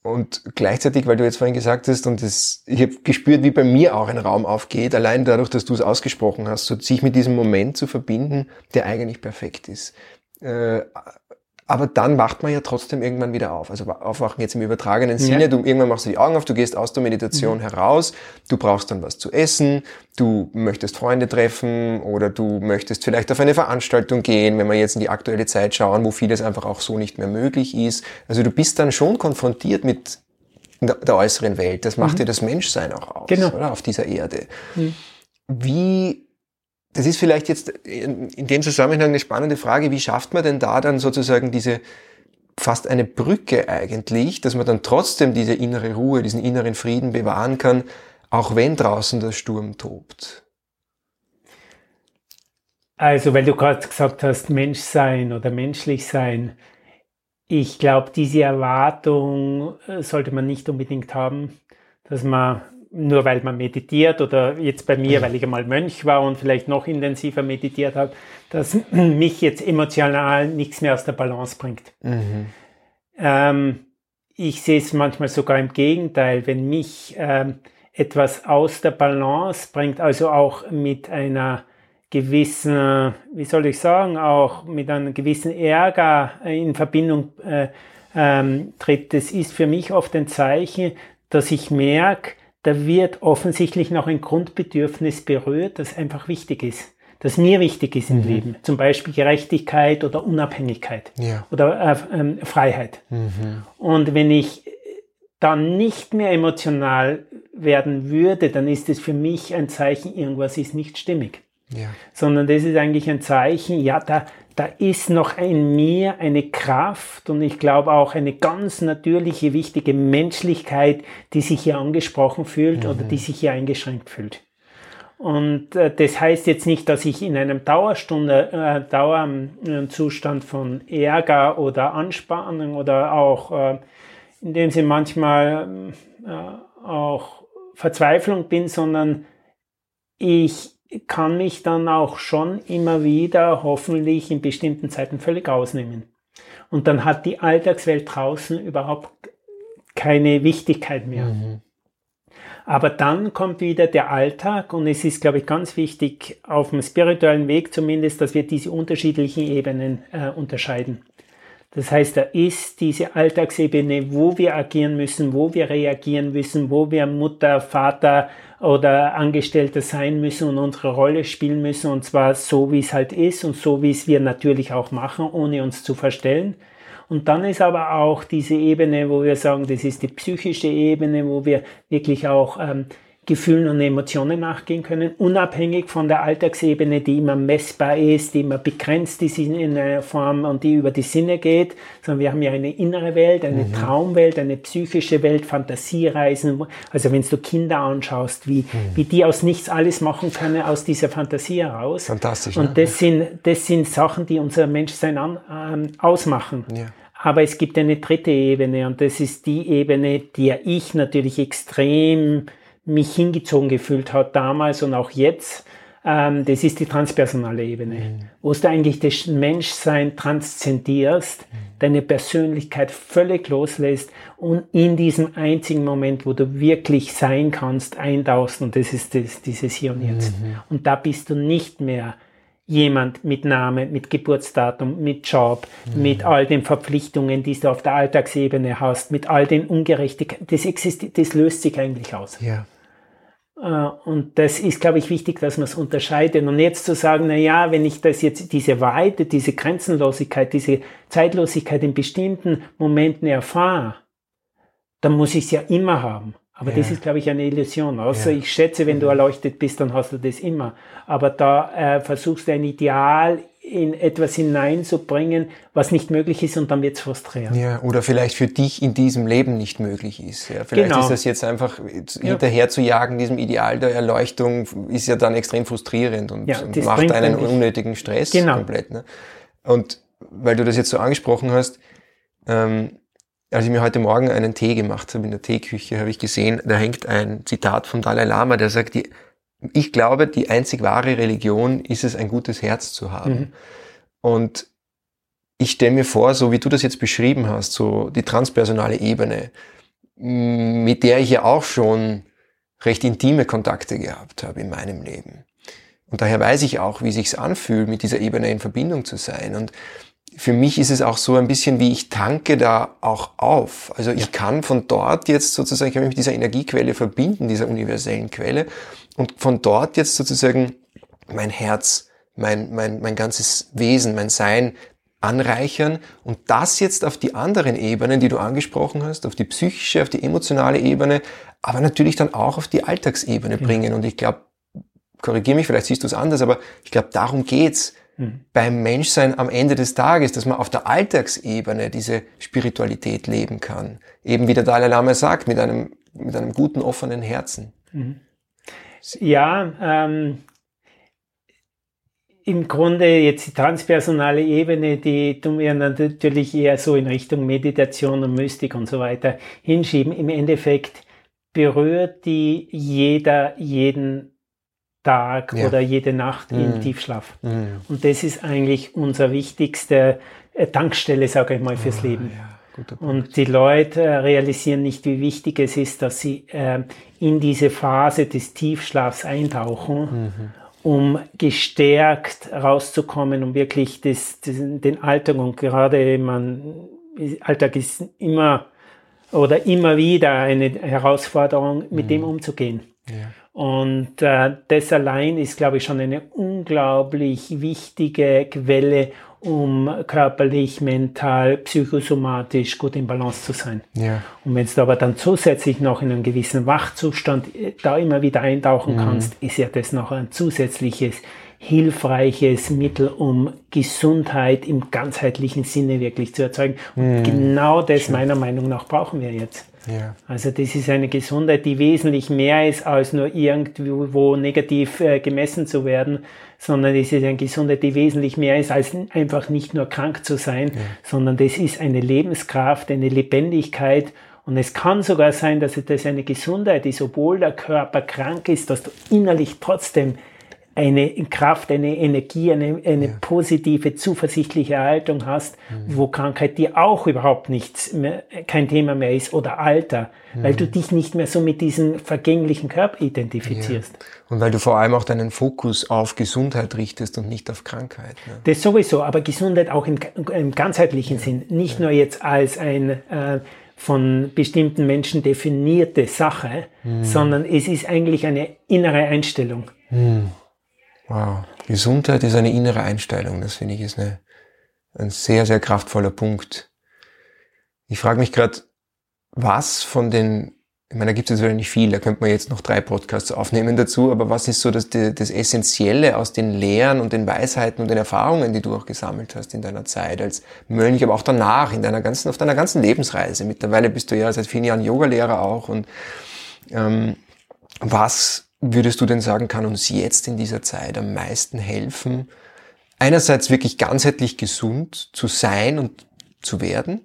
und gleichzeitig, weil du jetzt vorhin gesagt hast, und das, ich habe gespürt, wie bei mir auch ein Raum aufgeht, allein dadurch, dass du es ausgesprochen hast, so sich mit diesem Moment zu verbinden, der eigentlich perfekt ist. Äh, aber dann wacht man ja trotzdem irgendwann wieder auf. Also aufwachen jetzt im übertragenen Sinne. Ja. Du, irgendwann machst du die Augen auf, du gehst aus der Meditation mhm. heraus, du brauchst dann was zu essen, du möchtest Freunde treffen oder du möchtest vielleicht auf eine Veranstaltung gehen, wenn wir jetzt in die aktuelle Zeit schauen, wo vieles einfach auch so nicht mehr möglich ist. Also du bist dann schon konfrontiert mit der äußeren Welt. Das macht mhm. dir das Menschsein auch aus, genau. oder? Auf dieser Erde. Mhm. Wie das ist vielleicht jetzt in, dem Zusammenhang eine spannende Frage, wie schafft man denn da dann sozusagen diese fast eine Brücke eigentlich, dass man dann trotzdem diese innere Ruhe, diesen inneren Frieden bewahren kann, auch wenn draußen der Sturm tobt? Also, weil du gerade gesagt hast, Mensch sein oder menschlich sein. Ich glaube, diese Erwartung äh, sollte man nicht unbedingt haben, dass man nur weil man meditiert oder jetzt bei mir, weil ich einmal Mönch war und vielleicht noch intensiver meditiert habe, dass mich jetzt emotional nichts mehr aus der Balance bringt. Mhm. Ähm, ich sehe es manchmal sogar im Gegenteil, wenn mich ähm, etwas aus der Balance bringt, also auch mit einer gewissen, wie soll ich sagen, auch mit einem gewissen Ärger in Verbindung äh, ähm, tritt, das ist für mich oft ein Zeichen, dass ich merke, da wird offensichtlich noch ein Grundbedürfnis berührt, das einfach wichtig ist das mir wichtig ist im mhm. Leben. Zum Beispiel Gerechtigkeit oder Unabhängigkeit ja. oder äh, ähm, Freiheit. Mhm. Und wenn ich dann nicht mehr emotional werden würde, dann ist es für mich ein Zeichen, irgendwas ist nicht stimmig. Ja. Sondern das ist eigentlich ein Zeichen, ja, da, da ist noch in mir eine Kraft und ich glaube auch eine ganz natürliche, wichtige Menschlichkeit, die sich hier angesprochen fühlt mhm. oder die sich hier eingeschränkt fühlt. Und äh, das heißt jetzt nicht, dass ich in einem Dauerstunde, äh, Dauerzustand von Ärger oder Anspannung oder auch, äh, in dem sie manchmal äh, auch Verzweiflung bin, sondern ich kann mich dann auch schon immer wieder hoffentlich in bestimmten Zeiten völlig ausnehmen. Und dann hat die Alltagswelt draußen überhaupt keine Wichtigkeit mehr. Mhm. Aber dann kommt wieder der Alltag und es ist, glaube ich, ganz wichtig, auf dem spirituellen Weg zumindest, dass wir diese unterschiedlichen Ebenen äh, unterscheiden. Das heißt, da ist diese Alltagsebene, wo wir agieren müssen, wo wir reagieren müssen, wo wir Mutter, Vater oder Angestellter sein müssen und unsere Rolle spielen müssen und zwar so, wie es halt ist und so, wie es wir natürlich auch machen, ohne uns zu verstellen. Und dann ist aber auch diese Ebene, wo wir sagen, das ist die psychische Ebene, wo wir wirklich auch ähm, Gefühlen und Emotionen nachgehen können, unabhängig von der Alltagsebene, die immer messbar ist, die immer begrenzt ist in einer Form und die über die Sinne geht, sondern wir haben ja eine innere Welt, eine mhm. Traumwelt, eine psychische Welt, Fantasiereisen. Also wenn du Kinder anschaust, wie, mhm. wie die aus nichts alles machen können, aus dieser Fantasie heraus. Fantastisch. Und ne? das, sind, das sind Sachen, die unser Menschsein an, ähm, ausmachen. Ja. Aber es gibt eine dritte Ebene und das ist die Ebene, der ich natürlich extrem mich hingezogen gefühlt hat damals und auch jetzt, ähm, das ist die transpersonale Ebene, mhm. wo du eigentlich das Menschsein transzendierst, mhm. deine Persönlichkeit völlig loslässt und in diesem einzigen Moment, wo du wirklich sein kannst, eintauchst und das ist das, dieses Hier und Jetzt. Mhm. Und da bist du nicht mehr jemand mit Name, mit Geburtsdatum, mit Job, mhm. mit all den Verpflichtungen, die du auf der Alltagsebene hast, mit all den Ungerechtigkeiten, das, existiert, das löst sich eigentlich aus. Ja. Äh, und das ist, glaube ich, wichtig, dass man es unterscheidet. Und jetzt zu sagen, na ja, wenn ich das jetzt, diese Weite, diese Grenzenlosigkeit, diese Zeitlosigkeit in bestimmten Momenten erfahre, dann muss ich es ja immer haben. Aber ja. das ist, glaube ich, eine Illusion. Außer ja. ich schätze, wenn du mhm. erleuchtet bist, dann hast du das immer. Aber da äh, versuchst du ein Ideal in etwas hineinzubringen, was nicht möglich ist und dann wird es frustrierend. Ja, oder vielleicht für dich in diesem Leben nicht möglich ist. Ja, vielleicht genau. ist das jetzt einfach hinterher zu jagen, diesem Ideal der Erleuchtung, ist ja dann extrem frustrierend und, ja, und macht einen unnötigen Stress genau. komplett. Ne? Und weil du das jetzt so angesprochen hast, ähm, als ich mir heute Morgen einen Tee gemacht habe in der Teeküche, habe ich gesehen, da hängt ein Zitat vom Dalai Lama, der sagt, die, ich glaube, die einzig wahre Religion ist es, ein gutes Herz zu haben. Mhm. Und ich stelle mir vor, so wie du das jetzt beschrieben hast, so die transpersonale Ebene, mit der ich ja auch schon recht intime Kontakte gehabt habe in meinem Leben. Und daher weiß ich auch, wie sich's anfühlt, mit dieser Ebene in Verbindung zu sein. Und für mich ist es auch so ein bisschen wie ich tanke da auch auf. Also ich kann von dort jetzt sozusagen, ich kann mich mit dieser Energiequelle verbinden, dieser universellen Quelle und von dort jetzt sozusagen mein Herz, mein, mein, mein ganzes Wesen, mein Sein anreichern und das jetzt auf die anderen Ebenen, die du angesprochen hast, auf die psychische, auf die emotionale Ebene, aber natürlich dann auch auf die Alltagsebene bringen. Und ich glaube, korrigiere mich, vielleicht siehst du es anders, aber ich glaube, darum geht's mhm. beim Menschsein am Ende des Tages, dass man auf der Alltagsebene diese Spiritualität leben kann. Eben wie der Dalai Lama sagt, mit einem, mit einem guten, offenen Herzen. Mhm. Ja, ähm, im Grunde jetzt die transpersonale Ebene, die tun wir natürlich eher so in Richtung Meditation und Mystik und so weiter hinschieben. Im Endeffekt berührt die jeder jeden Tag ja. oder jede Nacht mhm. im Tiefschlaf. Mhm. Und das ist eigentlich unser wichtigste äh, Tankstelle, sage ich mal, fürs ah, Leben. Ja. Und die Leute äh, realisieren nicht, wie wichtig es ist, dass sie äh, in diese Phase des Tiefschlafs eintauchen, mhm. um gestärkt rauszukommen, um wirklich das, das, den Alltag und gerade man, Alltag ist immer oder immer wieder eine Herausforderung, mit dem mhm. umzugehen. Ja. Und äh, das allein ist, glaube ich, schon eine unglaublich wichtige Quelle, um körperlich, mental, psychosomatisch gut im Balance zu sein. Ja. Und wenn du aber dann zusätzlich noch in einem gewissen Wachzustand äh, da immer wieder eintauchen mhm. kannst, ist ja das noch ein zusätzliches hilfreiches Mittel, um Gesundheit im ganzheitlichen Sinne wirklich zu erzeugen. Und mhm. genau das Schön. meiner Meinung nach brauchen wir jetzt. Ja. Also das ist eine Gesundheit, die wesentlich mehr ist, als nur irgendwo negativ äh, gemessen zu werden, sondern es ist eine Gesundheit, die wesentlich mehr ist, als einfach nicht nur krank zu sein, ja. sondern das ist eine Lebenskraft, eine Lebendigkeit und es kann sogar sein, dass das eine Gesundheit ist, obwohl der Körper krank ist, dass du innerlich trotzdem eine Kraft, eine Energie, eine, eine ja. positive, zuversichtliche Haltung hast, mhm. wo Krankheit dir auch überhaupt nichts mehr, kein Thema mehr ist oder Alter, mhm. weil du dich nicht mehr so mit diesem vergänglichen Körper identifizierst. Ja. Und weil du vor allem auch deinen Fokus auf Gesundheit richtest und nicht auf Krankheit. Ne? Das sowieso, aber Gesundheit auch im, im ganzheitlichen ja. Sinn, nicht nur jetzt als ein äh, von bestimmten Menschen definierte Sache, mhm. sondern es ist eigentlich eine innere Einstellung. Wow. Gesundheit ist eine innere Einstellung. Das finde ich ist eine, ein sehr, sehr kraftvoller Punkt. Ich frage mich gerade, was von den, ich meine, da gibt es jetzt nicht viel, da könnte man jetzt noch drei Podcasts aufnehmen dazu, aber was ist so das, das Essentielle aus den Lehren und den Weisheiten und den Erfahrungen, die du auch gesammelt hast in deiner Zeit als Mönch, aber auch danach, in deiner ganzen, auf deiner ganzen Lebensreise. Mittlerweile bist du ja seit vielen Jahren Yogalehrer auch und ähm, was würdest du denn sagen, kann uns jetzt in dieser Zeit am meisten helfen, einerseits wirklich ganzheitlich gesund zu sein und zu werden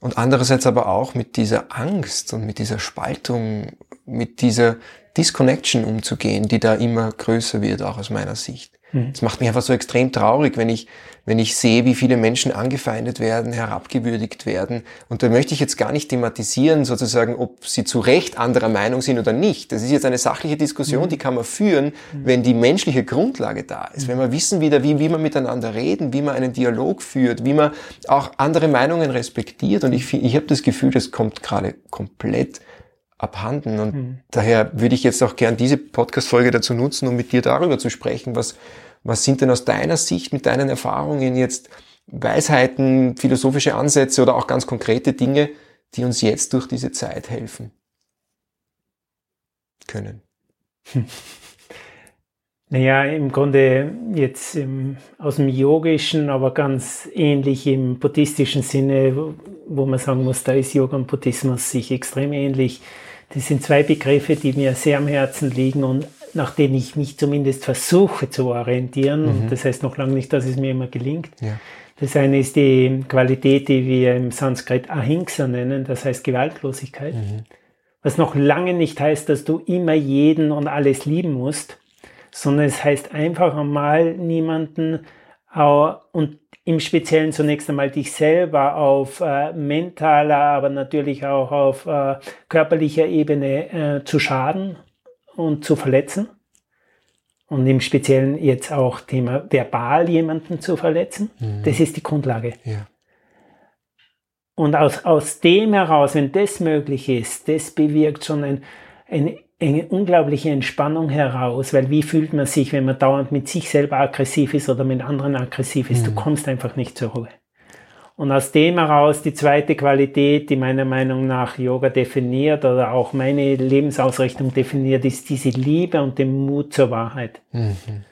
und andererseits aber auch mit dieser Angst und mit dieser Spaltung, mit dieser Disconnection umzugehen, die da immer größer wird, auch aus meiner Sicht. Mhm. Es macht mich einfach so extrem traurig, wenn ich, wenn ich sehe, wie viele Menschen angefeindet werden, herabgewürdigt werden. Und da möchte ich jetzt gar nicht thematisieren, sozusagen, ob sie zu Recht anderer Meinung sind oder nicht. Das ist jetzt eine sachliche Diskussion, mhm. die kann man führen, mhm. wenn die menschliche Grundlage da ist. Wenn wir wissen wieder, wie, wie man miteinander reden, wie man einen Dialog führt, wie man auch andere Meinungen respektiert. Und ich, ich habe das Gefühl, das kommt gerade komplett abhanden. Und mhm. daher würde ich jetzt auch gern diese Podcast-Folge dazu nutzen, um mit dir darüber zu sprechen, was, was sind denn aus deiner Sicht mit deinen Erfahrungen jetzt Weisheiten, philosophische Ansätze oder auch ganz konkrete Dinge, die uns jetzt durch diese Zeit helfen können? Naja, im Grunde jetzt im, aus dem Yogischen, aber ganz ähnlich im buddhistischen Sinne, wo, wo man sagen muss, da ist Yoga und Buddhismus sich extrem ähnlich. Das sind zwei Begriffe, die mir sehr am Herzen liegen und nach denen ich mich zumindest versuche zu orientieren. Mhm. das heißt noch lange nicht, dass es mir immer gelingt. Ja. Das eine ist die Qualität, die wir im Sanskrit Ahimsa nennen, das heißt Gewaltlosigkeit. Mhm. Was noch lange nicht heißt, dass du immer jeden und alles lieben musst, sondern es heißt einfach einmal niemanden und im Speziellen zunächst einmal dich selber auf äh, mentaler, aber natürlich auch auf äh, körperlicher Ebene äh, zu schaden und zu verletzen. Und im Speziellen jetzt auch Thema verbal jemanden zu verletzen. Mhm. Das ist die Grundlage. Ja. Und aus, aus dem heraus, wenn das möglich ist, das bewirkt schon ein, ein eine unglaubliche Entspannung heraus, weil wie fühlt man sich, wenn man dauernd mit sich selber aggressiv ist oder mit anderen aggressiv ist? Mhm. Du kommst einfach nicht zur Ruhe. Und aus dem heraus die zweite Qualität, die meiner Meinung nach Yoga definiert oder auch meine Lebensausrichtung definiert, ist diese Liebe und den Mut zur Wahrheit. Mhm.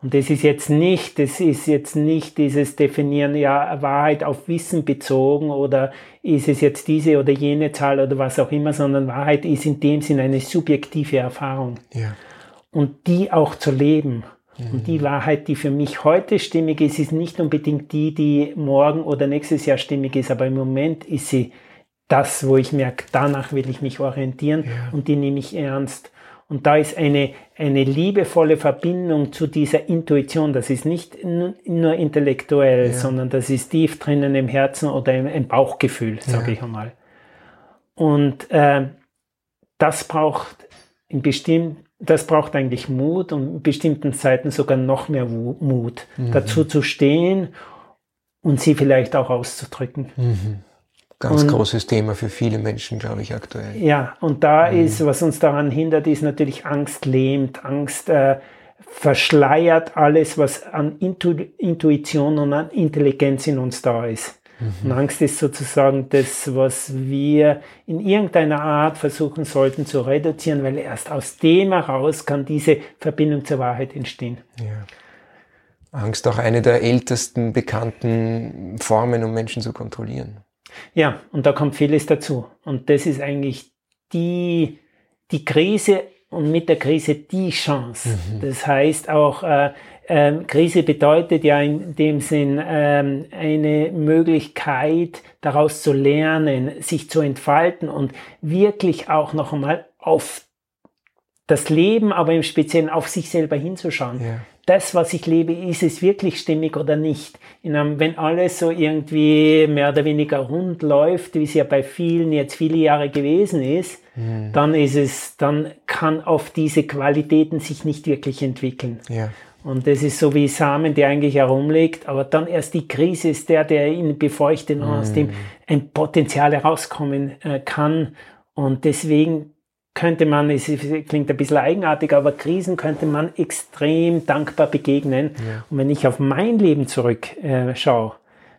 Und das ist jetzt nicht, das ist jetzt nicht dieses Definieren, ja, Wahrheit auf Wissen bezogen oder ist es jetzt diese oder jene Zahl oder was auch immer, sondern Wahrheit ist in dem Sinn eine subjektive Erfahrung. Ja. Und die auch zu leben. Und die Wahrheit, die für mich heute stimmig ist, ist nicht unbedingt die, die morgen oder nächstes Jahr stimmig ist, aber im Moment ist sie das, wo ich merke, danach will ich mich orientieren ja. und die nehme ich ernst. Und da ist eine, eine liebevolle Verbindung zu dieser Intuition. Das ist nicht nur intellektuell, ja. sondern das ist tief drinnen im Herzen oder im, im Bauchgefühl, sage ja. ich einmal. Und äh, das braucht in bestimmten das braucht eigentlich Mut und in bestimmten Zeiten sogar noch mehr Mut, mhm. dazu zu stehen und sie vielleicht auch auszudrücken. Mhm. Ganz und, großes Thema für viele Menschen, glaube ich, aktuell. Ja, und da mhm. ist, was uns daran hindert, ist natürlich Angst lähmt, Angst äh, verschleiert alles, was an Intu Intuition und an Intelligenz in uns da ist. Mhm. Und Angst ist sozusagen das, was wir in irgendeiner Art versuchen sollten zu reduzieren, weil erst aus dem heraus kann diese Verbindung zur Wahrheit entstehen. Ja. Angst auch eine der ältesten bekannten Formen, um Menschen zu kontrollieren. Ja, und da kommt vieles dazu. Und das ist eigentlich die, die Krise und mit der Krise die Chance. Mhm. Das heißt auch, äh, ähm, Krise bedeutet ja in dem Sinn ähm, eine Möglichkeit, daraus zu lernen, sich zu entfalten und wirklich auch noch einmal auf das Leben, aber im Speziellen auf sich selber hinzuschauen. Ja das, was ich lebe, ist es wirklich stimmig oder nicht? Einem, wenn alles so irgendwie mehr oder weniger rund läuft, wie es ja bei vielen jetzt viele Jahre gewesen ist, mhm. dann ist es, dann kann auf diese Qualitäten sich nicht wirklich entwickeln. Ja. Und das ist so wie Samen, der eigentlich herumliegt, aber dann erst die Krise ist der, der ihn befeuchtet und mhm. aus dem ein Potenzial herauskommen äh, kann. Und deswegen könnte man, es klingt ein bisschen eigenartig, aber Krisen könnte man extrem dankbar begegnen. Ja. Und wenn ich auf mein Leben zurückschaue, äh,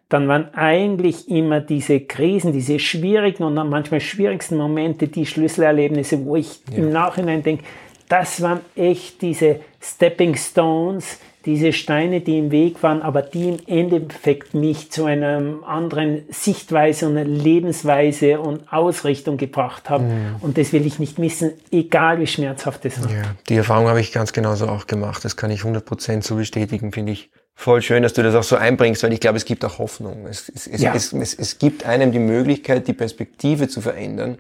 dann waren eigentlich immer diese Krisen, diese schwierigen und manchmal schwierigsten Momente, die Schlüsselerlebnisse, wo ich ja. im Nachhinein denke, das waren echt diese Stepping Stones, diese Steine, die im Weg waren, aber die im Endeffekt mich zu einer anderen Sichtweise und Lebensweise und Ausrichtung gebracht haben. Mhm. Und das will ich nicht missen, egal wie schmerzhaft es war. Ja, die Erfahrung habe ich ganz genauso auch gemacht. Das kann ich 100% so bestätigen, finde ich voll schön, dass du das auch so einbringst, weil ich glaube, es gibt auch Hoffnung. Es, es, ja. es, es gibt einem die Möglichkeit, die Perspektive zu verändern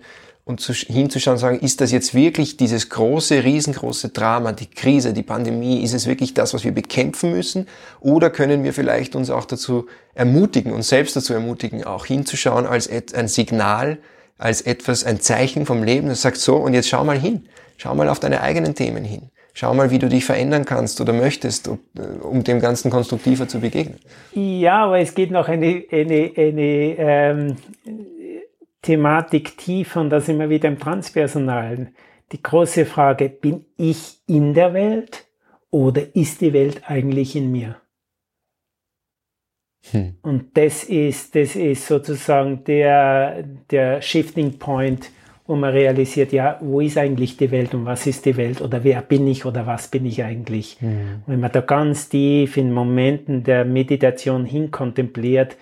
und zu, hinzuschauen und sagen, ist das jetzt wirklich dieses große, riesengroße Drama, die Krise, die Pandemie, ist es wirklich das, was wir bekämpfen müssen? Oder können wir vielleicht uns auch dazu ermutigen, uns selbst dazu ermutigen, auch hinzuschauen als ein Signal, als etwas, ein Zeichen vom Leben, das sagt so, und jetzt schau mal hin, schau mal auf deine eigenen Themen hin. Schau mal, wie du dich verändern kannst oder möchtest, um, um dem Ganzen konstruktiver zu begegnen. Ja, aber es geht noch eine, eine, eine ähm, Thematik tiefer und da sind wir wieder im Transpersonalen. Die große Frage, bin ich in der Welt oder ist die Welt eigentlich in mir? Hm. Und das ist, das ist sozusagen der, der Shifting Point, wo man realisiert, ja, wo ist eigentlich die Welt und was ist die Welt oder wer bin ich oder was bin ich eigentlich? Hm. Wenn man da ganz tief in Momenten der Meditation hinkontempliert,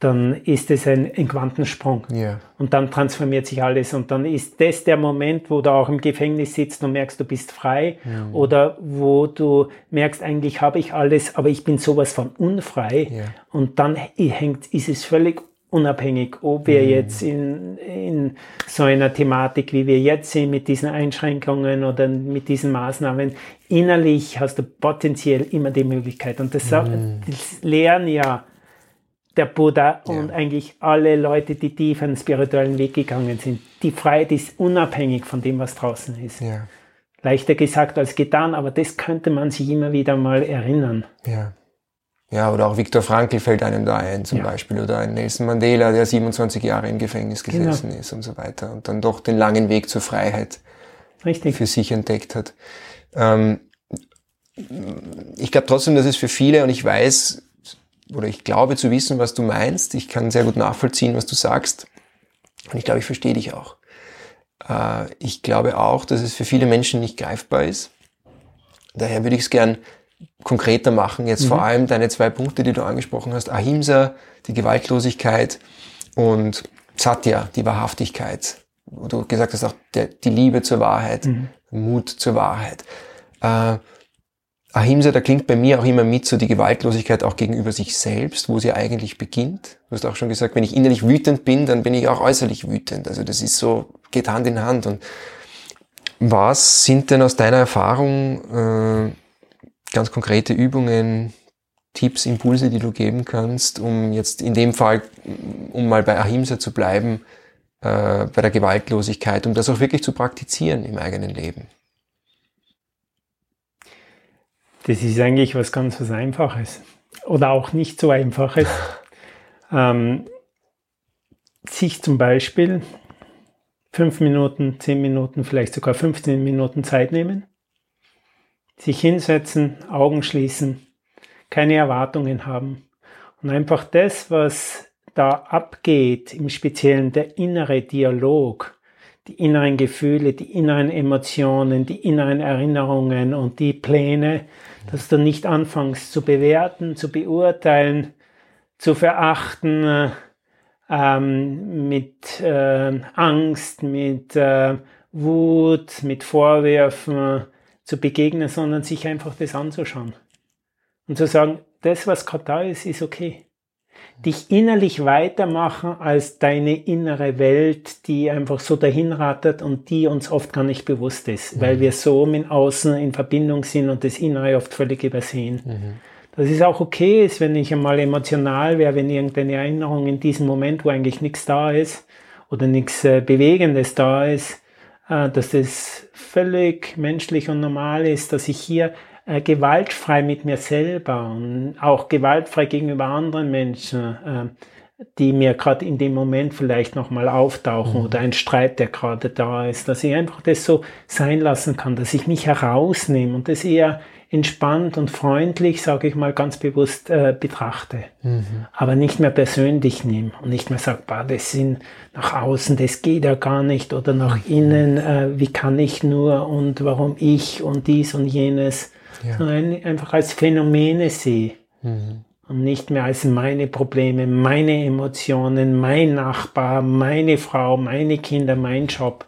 dann ist es ein, ein Quantensprung. Yeah. Und dann transformiert sich alles. Und dann ist das der Moment, wo du auch im Gefängnis sitzt und merkst, du bist frei. Mm. Oder wo du merkst, eigentlich habe ich alles, aber ich bin sowas von unfrei. Yeah. Und dann hängt, ist es völlig unabhängig, ob wir mm. jetzt in, in so einer Thematik, wie wir jetzt sind, mit diesen Einschränkungen oder mit diesen Maßnahmen, innerlich hast du potenziell immer die Möglichkeit. Und das, mm. das lernen ja der Buddha ja. und eigentlich alle Leute, die tief einen spirituellen Weg gegangen sind. Die Freiheit ist unabhängig von dem, was draußen ist. Ja. Leichter gesagt als getan, aber das könnte man sich immer wieder mal erinnern. Ja. Ja, oder auch Viktor Frankl fällt einem da ein zum ja. Beispiel, oder ein Nelson Mandela, der 27 Jahre im Gefängnis gesessen genau. ist und so weiter und dann doch den langen Weg zur Freiheit Richtig. für sich entdeckt hat. Ähm, ich glaube trotzdem, dass es für viele, und ich weiß, oder ich glaube zu wissen, was du meinst. Ich kann sehr gut nachvollziehen, was du sagst. Und ich glaube, ich verstehe dich auch. Äh, ich glaube auch, dass es für viele Menschen nicht greifbar ist. Daher würde ich es gern konkreter machen. Jetzt mhm. vor allem deine zwei Punkte, die du angesprochen hast. Ahimsa, die Gewaltlosigkeit und Satya, die Wahrhaftigkeit. Wo du gesagt hast, auch der, die Liebe zur Wahrheit, mhm. Mut zur Wahrheit. Äh, Ahimsa, da klingt bei mir auch immer mit so die Gewaltlosigkeit auch gegenüber sich selbst, wo sie eigentlich beginnt. Du hast auch schon gesagt, wenn ich innerlich wütend bin, dann bin ich auch äußerlich wütend. Also das ist so, geht Hand in Hand. Und was sind denn aus deiner Erfahrung äh, ganz konkrete Übungen, Tipps, Impulse, die du geben kannst, um jetzt in dem Fall, um mal bei Ahimsa zu bleiben, äh, bei der Gewaltlosigkeit, um das auch wirklich zu praktizieren im eigenen Leben? Das ist eigentlich was ganz was Einfaches. Oder auch nicht so Einfaches. ähm, sich zum Beispiel fünf Minuten, zehn Minuten, vielleicht sogar 15 Minuten Zeit nehmen, sich hinsetzen, Augen schließen, keine Erwartungen haben und einfach das, was da abgeht, im Speziellen der innere Dialog, die inneren Gefühle, die inneren Emotionen, die inneren Erinnerungen und die Pläne, dass du nicht anfängst zu bewerten, zu beurteilen, zu verachten, äh, ähm, mit äh, Angst, mit äh, Wut, mit Vorwürfen zu begegnen, sondern sich einfach das anzuschauen. Und zu sagen, das, was gerade da ist, ist okay dich innerlich weitermachen als deine innere Welt, die einfach so dahinrattert und die uns oft gar nicht bewusst ist, mhm. weil wir so mit außen in Verbindung sind und das Innere oft völlig übersehen. Mhm. Das ist auch okay ist, wenn ich einmal emotional wäre, wenn irgendeine Erinnerung in diesem Moment, wo eigentlich nichts da ist oder nichts äh, Bewegendes da ist, äh, dass das völlig menschlich und normal ist, dass ich hier äh, gewaltfrei mit mir selber und auch gewaltfrei gegenüber anderen Menschen, äh, die mir gerade in dem Moment vielleicht nochmal auftauchen mhm. oder ein Streit, der gerade da ist, dass ich einfach das so sein lassen kann, dass ich mich herausnehme und das eher entspannt und freundlich, sage ich mal ganz bewusst, äh, betrachte. Mhm. Aber nicht mehr persönlich nehme und nicht mehr sage, bah, das sind nach außen, das geht ja gar nicht oder nach mhm. innen, äh, wie kann ich nur und warum ich und dies und jenes ja. sondern einfach als Phänomene sehe. Mhm. Und nicht mehr als meine Probleme, meine Emotionen, mein Nachbar, meine Frau, meine Kinder, mein Job.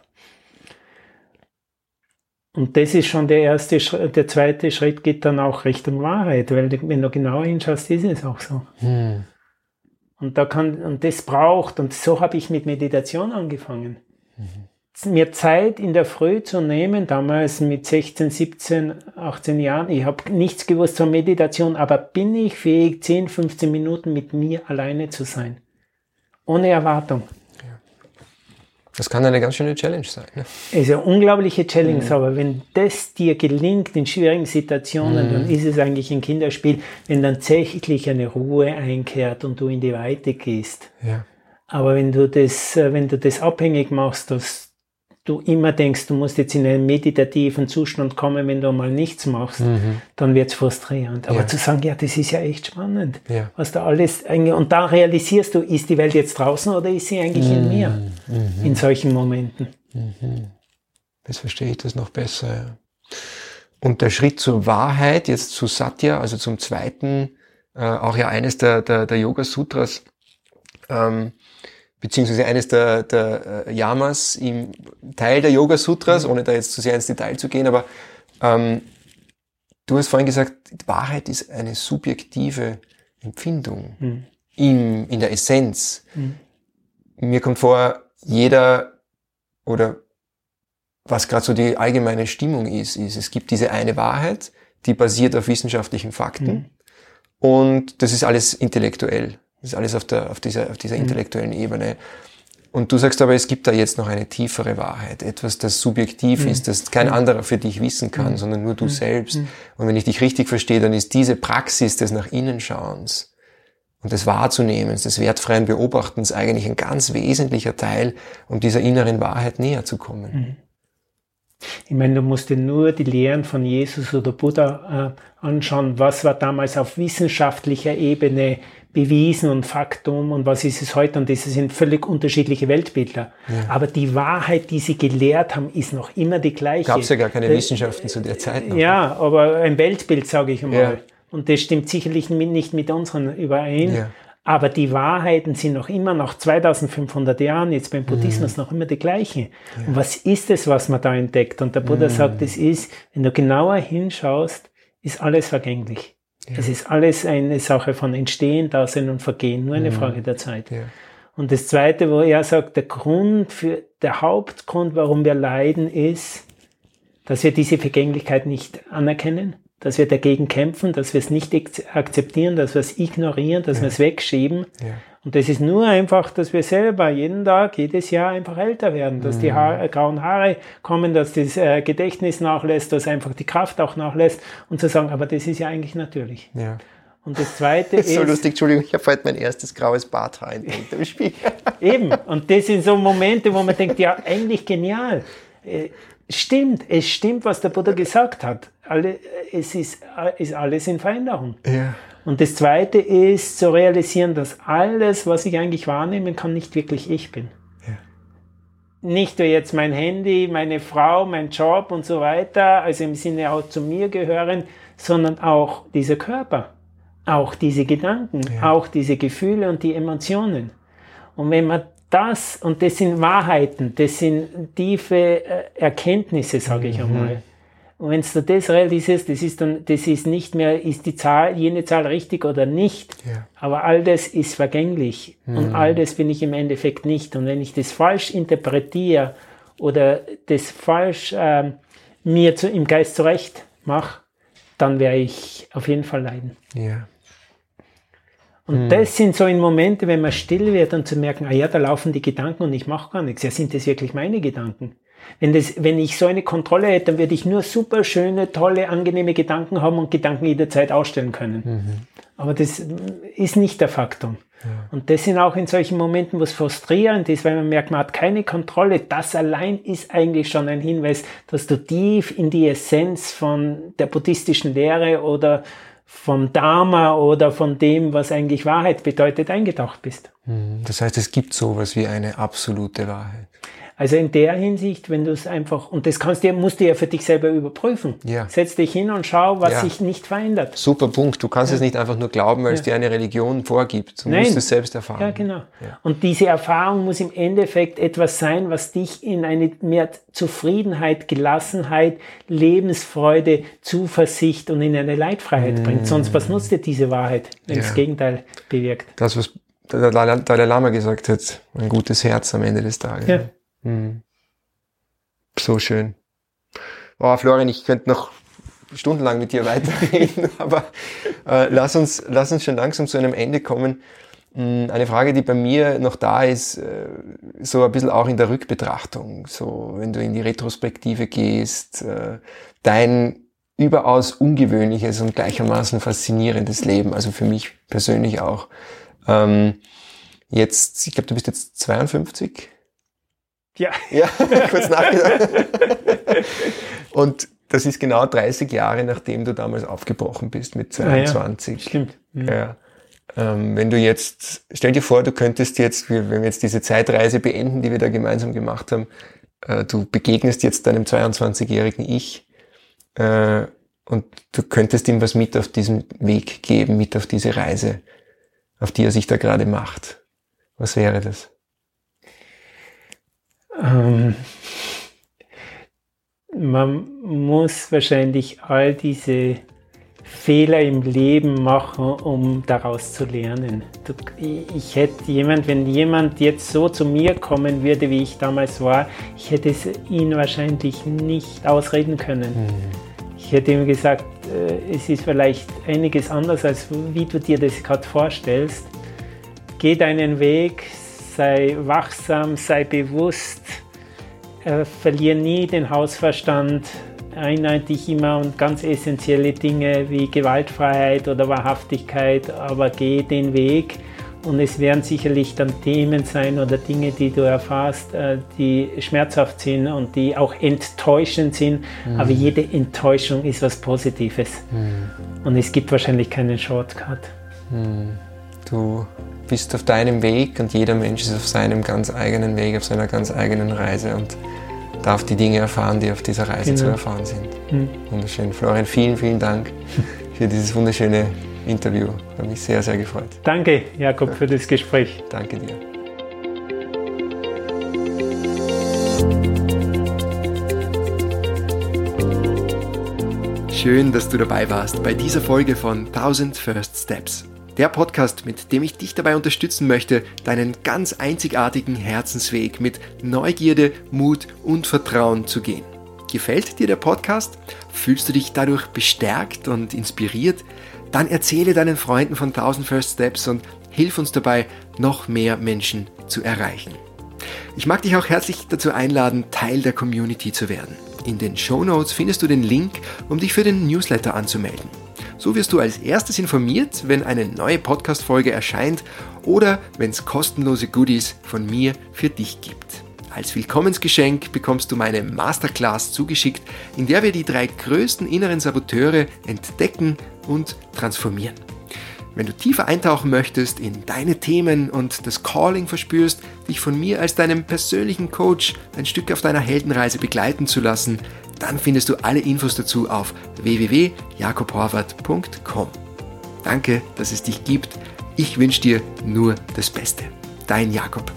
Und das ist schon der erste Schritt. Der zweite Schritt geht dann auch Richtung Wahrheit, weil wenn du genauer hinschaust, ist es auch so. Mhm. Und da kann, und das braucht, und so habe ich mit Meditation angefangen. Mhm mir Zeit in der Früh zu nehmen, damals mit 16, 17, 18 Jahren. Ich habe nichts gewusst zur Meditation, aber bin ich fähig, 10, 15 Minuten mit mir alleine zu sein? Ohne Erwartung. Das kann eine ganz schöne Challenge sein. Ne? Es ist eine unglaubliche Challenge, mhm. aber wenn das dir gelingt in schwierigen Situationen, mhm. dann ist es eigentlich ein Kinderspiel, wenn dann tatsächlich eine Ruhe einkehrt und du in die Weite gehst. Ja. Aber wenn du das, äh, wenn du das abhängig machst, dass du immer denkst, du musst jetzt in einen meditativen Zustand kommen, wenn du mal nichts machst, mhm. dann wird's frustrierend. Aber ja. zu sagen, ja, das ist ja echt spannend, ja. was da alles, und da realisierst du, ist die Welt jetzt draußen oder ist sie eigentlich mhm. in mir, mhm. in solchen Momenten. Mhm. Jetzt verstehe ich das noch besser. Und der Schritt zur Wahrheit, jetzt zu Satya, also zum zweiten, äh, auch ja eines der, der, der Yoga-Sutras, ähm, beziehungsweise eines der, der äh, Yamas im Teil der Yoga Sutras, mhm. ohne da jetzt zu sehr ins Detail zu gehen, aber ähm, du hast vorhin gesagt, Wahrheit ist eine subjektive Empfindung mhm. in, in der Essenz. Mhm. Mir kommt vor, jeder oder was gerade so die allgemeine Stimmung ist, ist, es gibt diese eine Wahrheit, die basiert auf wissenschaftlichen Fakten mhm. und das ist alles intellektuell. Das ist alles auf, der, auf dieser, auf dieser mhm. intellektuellen Ebene. Und du sagst aber, es gibt da jetzt noch eine tiefere Wahrheit, etwas, das subjektiv mhm. ist, das kein mhm. anderer für dich wissen kann, mhm. sondern nur du mhm. selbst. Mhm. Und wenn ich dich richtig verstehe, dann ist diese Praxis des nach innen schauens und des Wahrzunehmens, des wertfreien Beobachtens eigentlich ein ganz wesentlicher Teil, um dieser inneren Wahrheit näher zu kommen. Ich meine, du musst dir nur die Lehren von Jesus oder Buddha äh, anschauen. Was war damals auf wissenschaftlicher Ebene bewiesen und Faktum und was ist es heute und das sind völlig unterschiedliche Weltbilder. Ja. Aber die Wahrheit, die sie gelehrt haben, ist noch immer die gleiche. Gab es ja gar keine das, Wissenschaften zu der Zeit noch. Ja, aber ein Weltbild, sage ich mal. Ja. Und das stimmt sicherlich nicht mit unseren überein. Ja. Aber die Wahrheiten sind noch immer nach 2500 Jahren, jetzt beim Buddhismus, mhm. noch immer die gleichen. Und was ist es, was man da entdeckt? Und der Buddha mhm. sagt, es ist, wenn du genauer hinschaust, ist alles vergänglich. Ja. Es ist alles eine Sache von Entstehen, Dasein und Vergehen, nur eine mhm. Frage der Zeit. Ja. Und das Zweite, wo er sagt, der Grund für, der Hauptgrund, warum wir leiden, ist, dass wir diese Vergänglichkeit nicht anerkennen, dass wir dagegen kämpfen, dass wir es nicht akzeptieren, dass wir es ignorieren, dass ja. wir es wegschieben. Ja. Und das ist nur einfach, dass wir selber jeden Tag, jedes Jahr einfach älter werden, dass mhm. die Haare, grauen Haare kommen, dass das äh, Gedächtnis nachlässt, dass einfach die Kraft auch nachlässt und zu sagen, aber das ist ja eigentlich natürlich. Ja. Und das Zweite ist... So lustig, Entschuldigung, ich habe heute mein erstes graues Barthaar entdeckt im Spiel. Eben, und das sind so Momente, wo man denkt, ja, eigentlich genial. Stimmt, es stimmt, was der Buddha gesagt hat. Alle, es ist, ist alles in Veränderung. Ja. Und das Zweite ist zu realisieren, dass alles, was ich eigentlich wahrnehmen kann, nicht wirklich ich bin. Ja. Nicht nur jetzt mein Handy, meine Frau, mein Job und so weiter, also im Sinne auch zu mir gehören, sondern auch dieser Körper, auch diese Gedanken, ja. auch diese Gefühle und die Emotionen. Und wenn man das, und das sind Wahrheiten, das sind tiefe äh, Erkenntnisse, sage ich mhm. einmal. Und wenn du das realisierst, das ist dann, das ist nicht mehr, ist die Zahl, jene Zahl richtig oder nicht. Ja. Aber all das ist vergänglich. Mhm. Und all das bin ich im Endeffekt nicht. Und wenn ich das falsch interpretiere oder das falsch äh, mir zu, im Geist zurecht mache, dann werde ich auf jeden Fall leiden. Ja. Und mhm. das sind so in Momente, wenn man still wird und zu merken, ah ja, da laufen die Gedanken und ich mache gar nichts. Ja, sind das wirklich meine Gedanken? Wenn, das, wenn ich so eine Kontrolle hätte, dann würde ich nur super schöne, tolle, angenehme Gedanken haben und Gedanken jederzeit ausstellen können. Mhm. Aber das ist nicht der Faktor. Ja. Und das sind auch in solchen Momenten, wo es frustrierend ist, weil man merkt, man hat keine Kontrolle. Das allein ist eigentlich schon ein Hinweis, dass du tief in die Essenz von der buddhistischen Lehre oder vom Dharma oder von dem, was eigentlich Wahrheit bedeutet, eingetaucht bist. Mhm. Das heißt, es gibt sowas wie eine absolute Wahrheit. Also in der Hinsicht, wenn du es einfach, und das kannst du, musst du ja für dich selber überprüfen. Ja. Setz dich hin und schau, was ja. sich nicht verändert. Super Punkt. Du kannst ja. es nicht einfach nur glauben, weil es dir eine Religion vorgibt. Du Nein. musst es selbst erfahren. Ja, genau. Und diese Erfahrung muss im Endeffekt etwas sein, was dich in eine mehr Zufriedenheit, Gelassenheit, Lebensfreude, Zuversicht und in eine Leitfreiheit mm. bringt. Sonst, was nutzt dir diese Wahrheit, wenn das Gegenteil bewirkt? Das, was der Dalai Lama gesagt hat, ein gutes Herz am Ende des Tages. Ja. Mhm. So schön. Oh, Florian, ich könnte noch stundenlang mit dir weiterreden, aber äh, lass, uns, lass uns schon langsam zu einem Ende kommen. Hm, eine Frage, die bei mir noch da ist, äh, so ein bisschen auch in der Rückbetrachtung, so wenn du in die Retrospektive gehst, äh, dein überaus ungewöhnliches und gleichermaßen faszinierendes Leben, also für mich persönlich auch. Ähm, jetzt, ich glaube, du bist jetzt 52, ja. Ja, kurz nachgedacht. Und das ist genau 30 Jahre, nachdem du damals aufgebrochen bist mit 22. Ah, ja. Stimmt. Mhm. Ja. Ähm, wenn du jetzt, stell dir vor, du könntest jetzt, wenn wir jetzt diese Zeitreise beenden, die wir da gemeinsam gemacht haben, äh, du begegnest jetzt deinem 22-jährigen Ich äh, und du könntest ihm was mit auf diesem Weg geben, mit auf diese Reise, auf die er sich da gerade macht. Was wäre das? Ähm, man muss wahrscheinlich all diese Fehler im Leben machen, um daraus zu lernen. Ich hätte jemand, wenn jemand jetzt so zu mir kommen würde, wie ich damals war, ich hätte es ihn wahrscheinlich nicht ausreden können. Mhm. Ich hätte ihm gesagt, äh, es ist vielleicht einiges anders, als wie du dir das gerade vorstellst. Geh deinen Weg, sei wachsam, sei bewusst, äh, verliere nie den Hausverstand, erinnere dich immer an ganz essentielle Dinge wie Gewaltfreiheit oder Wahrhaftigkeit, aber geh den Weg. Und es werden sicherlich dann Themen sein oder Dinge, die du erfährst, äh, die schmerzhaft sind und die auch enttäuschend sind. Mhm. Aber jede Enttäuschung ist was Positives. Mhm. Und es gibt wahrscheinlich keinen Shortcut. Mhm. Du bist auf deinem Weg und jeder Mensch ist auf seinem ganz eigenen Weg, auf seiner ganz eigenen Reise und darf die Dinge erfahren, die auf dieser Reise genau. zu erfahren sind. Mhm. Wunderschön. Florian, vielen, vielen Dank für dieses wunderschöne Interview. Hat mich sehr, sehr gefreut. Danke, Jakob, für das Gespräch. Danke dir. schön, dass du dabei warst bei dieser Folge von 1000 First Steps. Der Podcast, mit dem ich dich dabei unterstützen möchte, deinen ganz einzigartigen Herzensweg mit Neugierde, Mut und Vertrauen zu gehen. Gefällt dir der Podcast? Fühlst du dich dadurch bestärkt und inspiriert? Dann erzähle deinen Freunden von 1000 First Steps und hilf uns dabei, noch mehr Menschen zu erreichen. Ich mag dich auch herzlich dazu einladen, Teil der Community zu werden. In den Show Notes findest du den Link, um dich für den Newsletter anzumelden. So wirst du als erstes informiert, wenn eine neue Podcast-Folge erscheint oder wenn es kostenlose Goodies von mir für dich gibt. Als Willkommensgeschenk bekommst du meine Masterclass zugeschickt, in der wir die drei größten inneren Saboteure entdecken und transformieren. Wenn du tiefer eintauchen möchtest in deine Themen und das Calling verspürst, dich von mir als deinem persönlichen Coach ein Stück auf deiner Heldenreise begleiten zu lassen, dann findest du alle Infos dazu auf www.jakobhorvath.com. Danke, dass es dich gibt. Ich wünsche dir nur das Beste. Dein Jakob.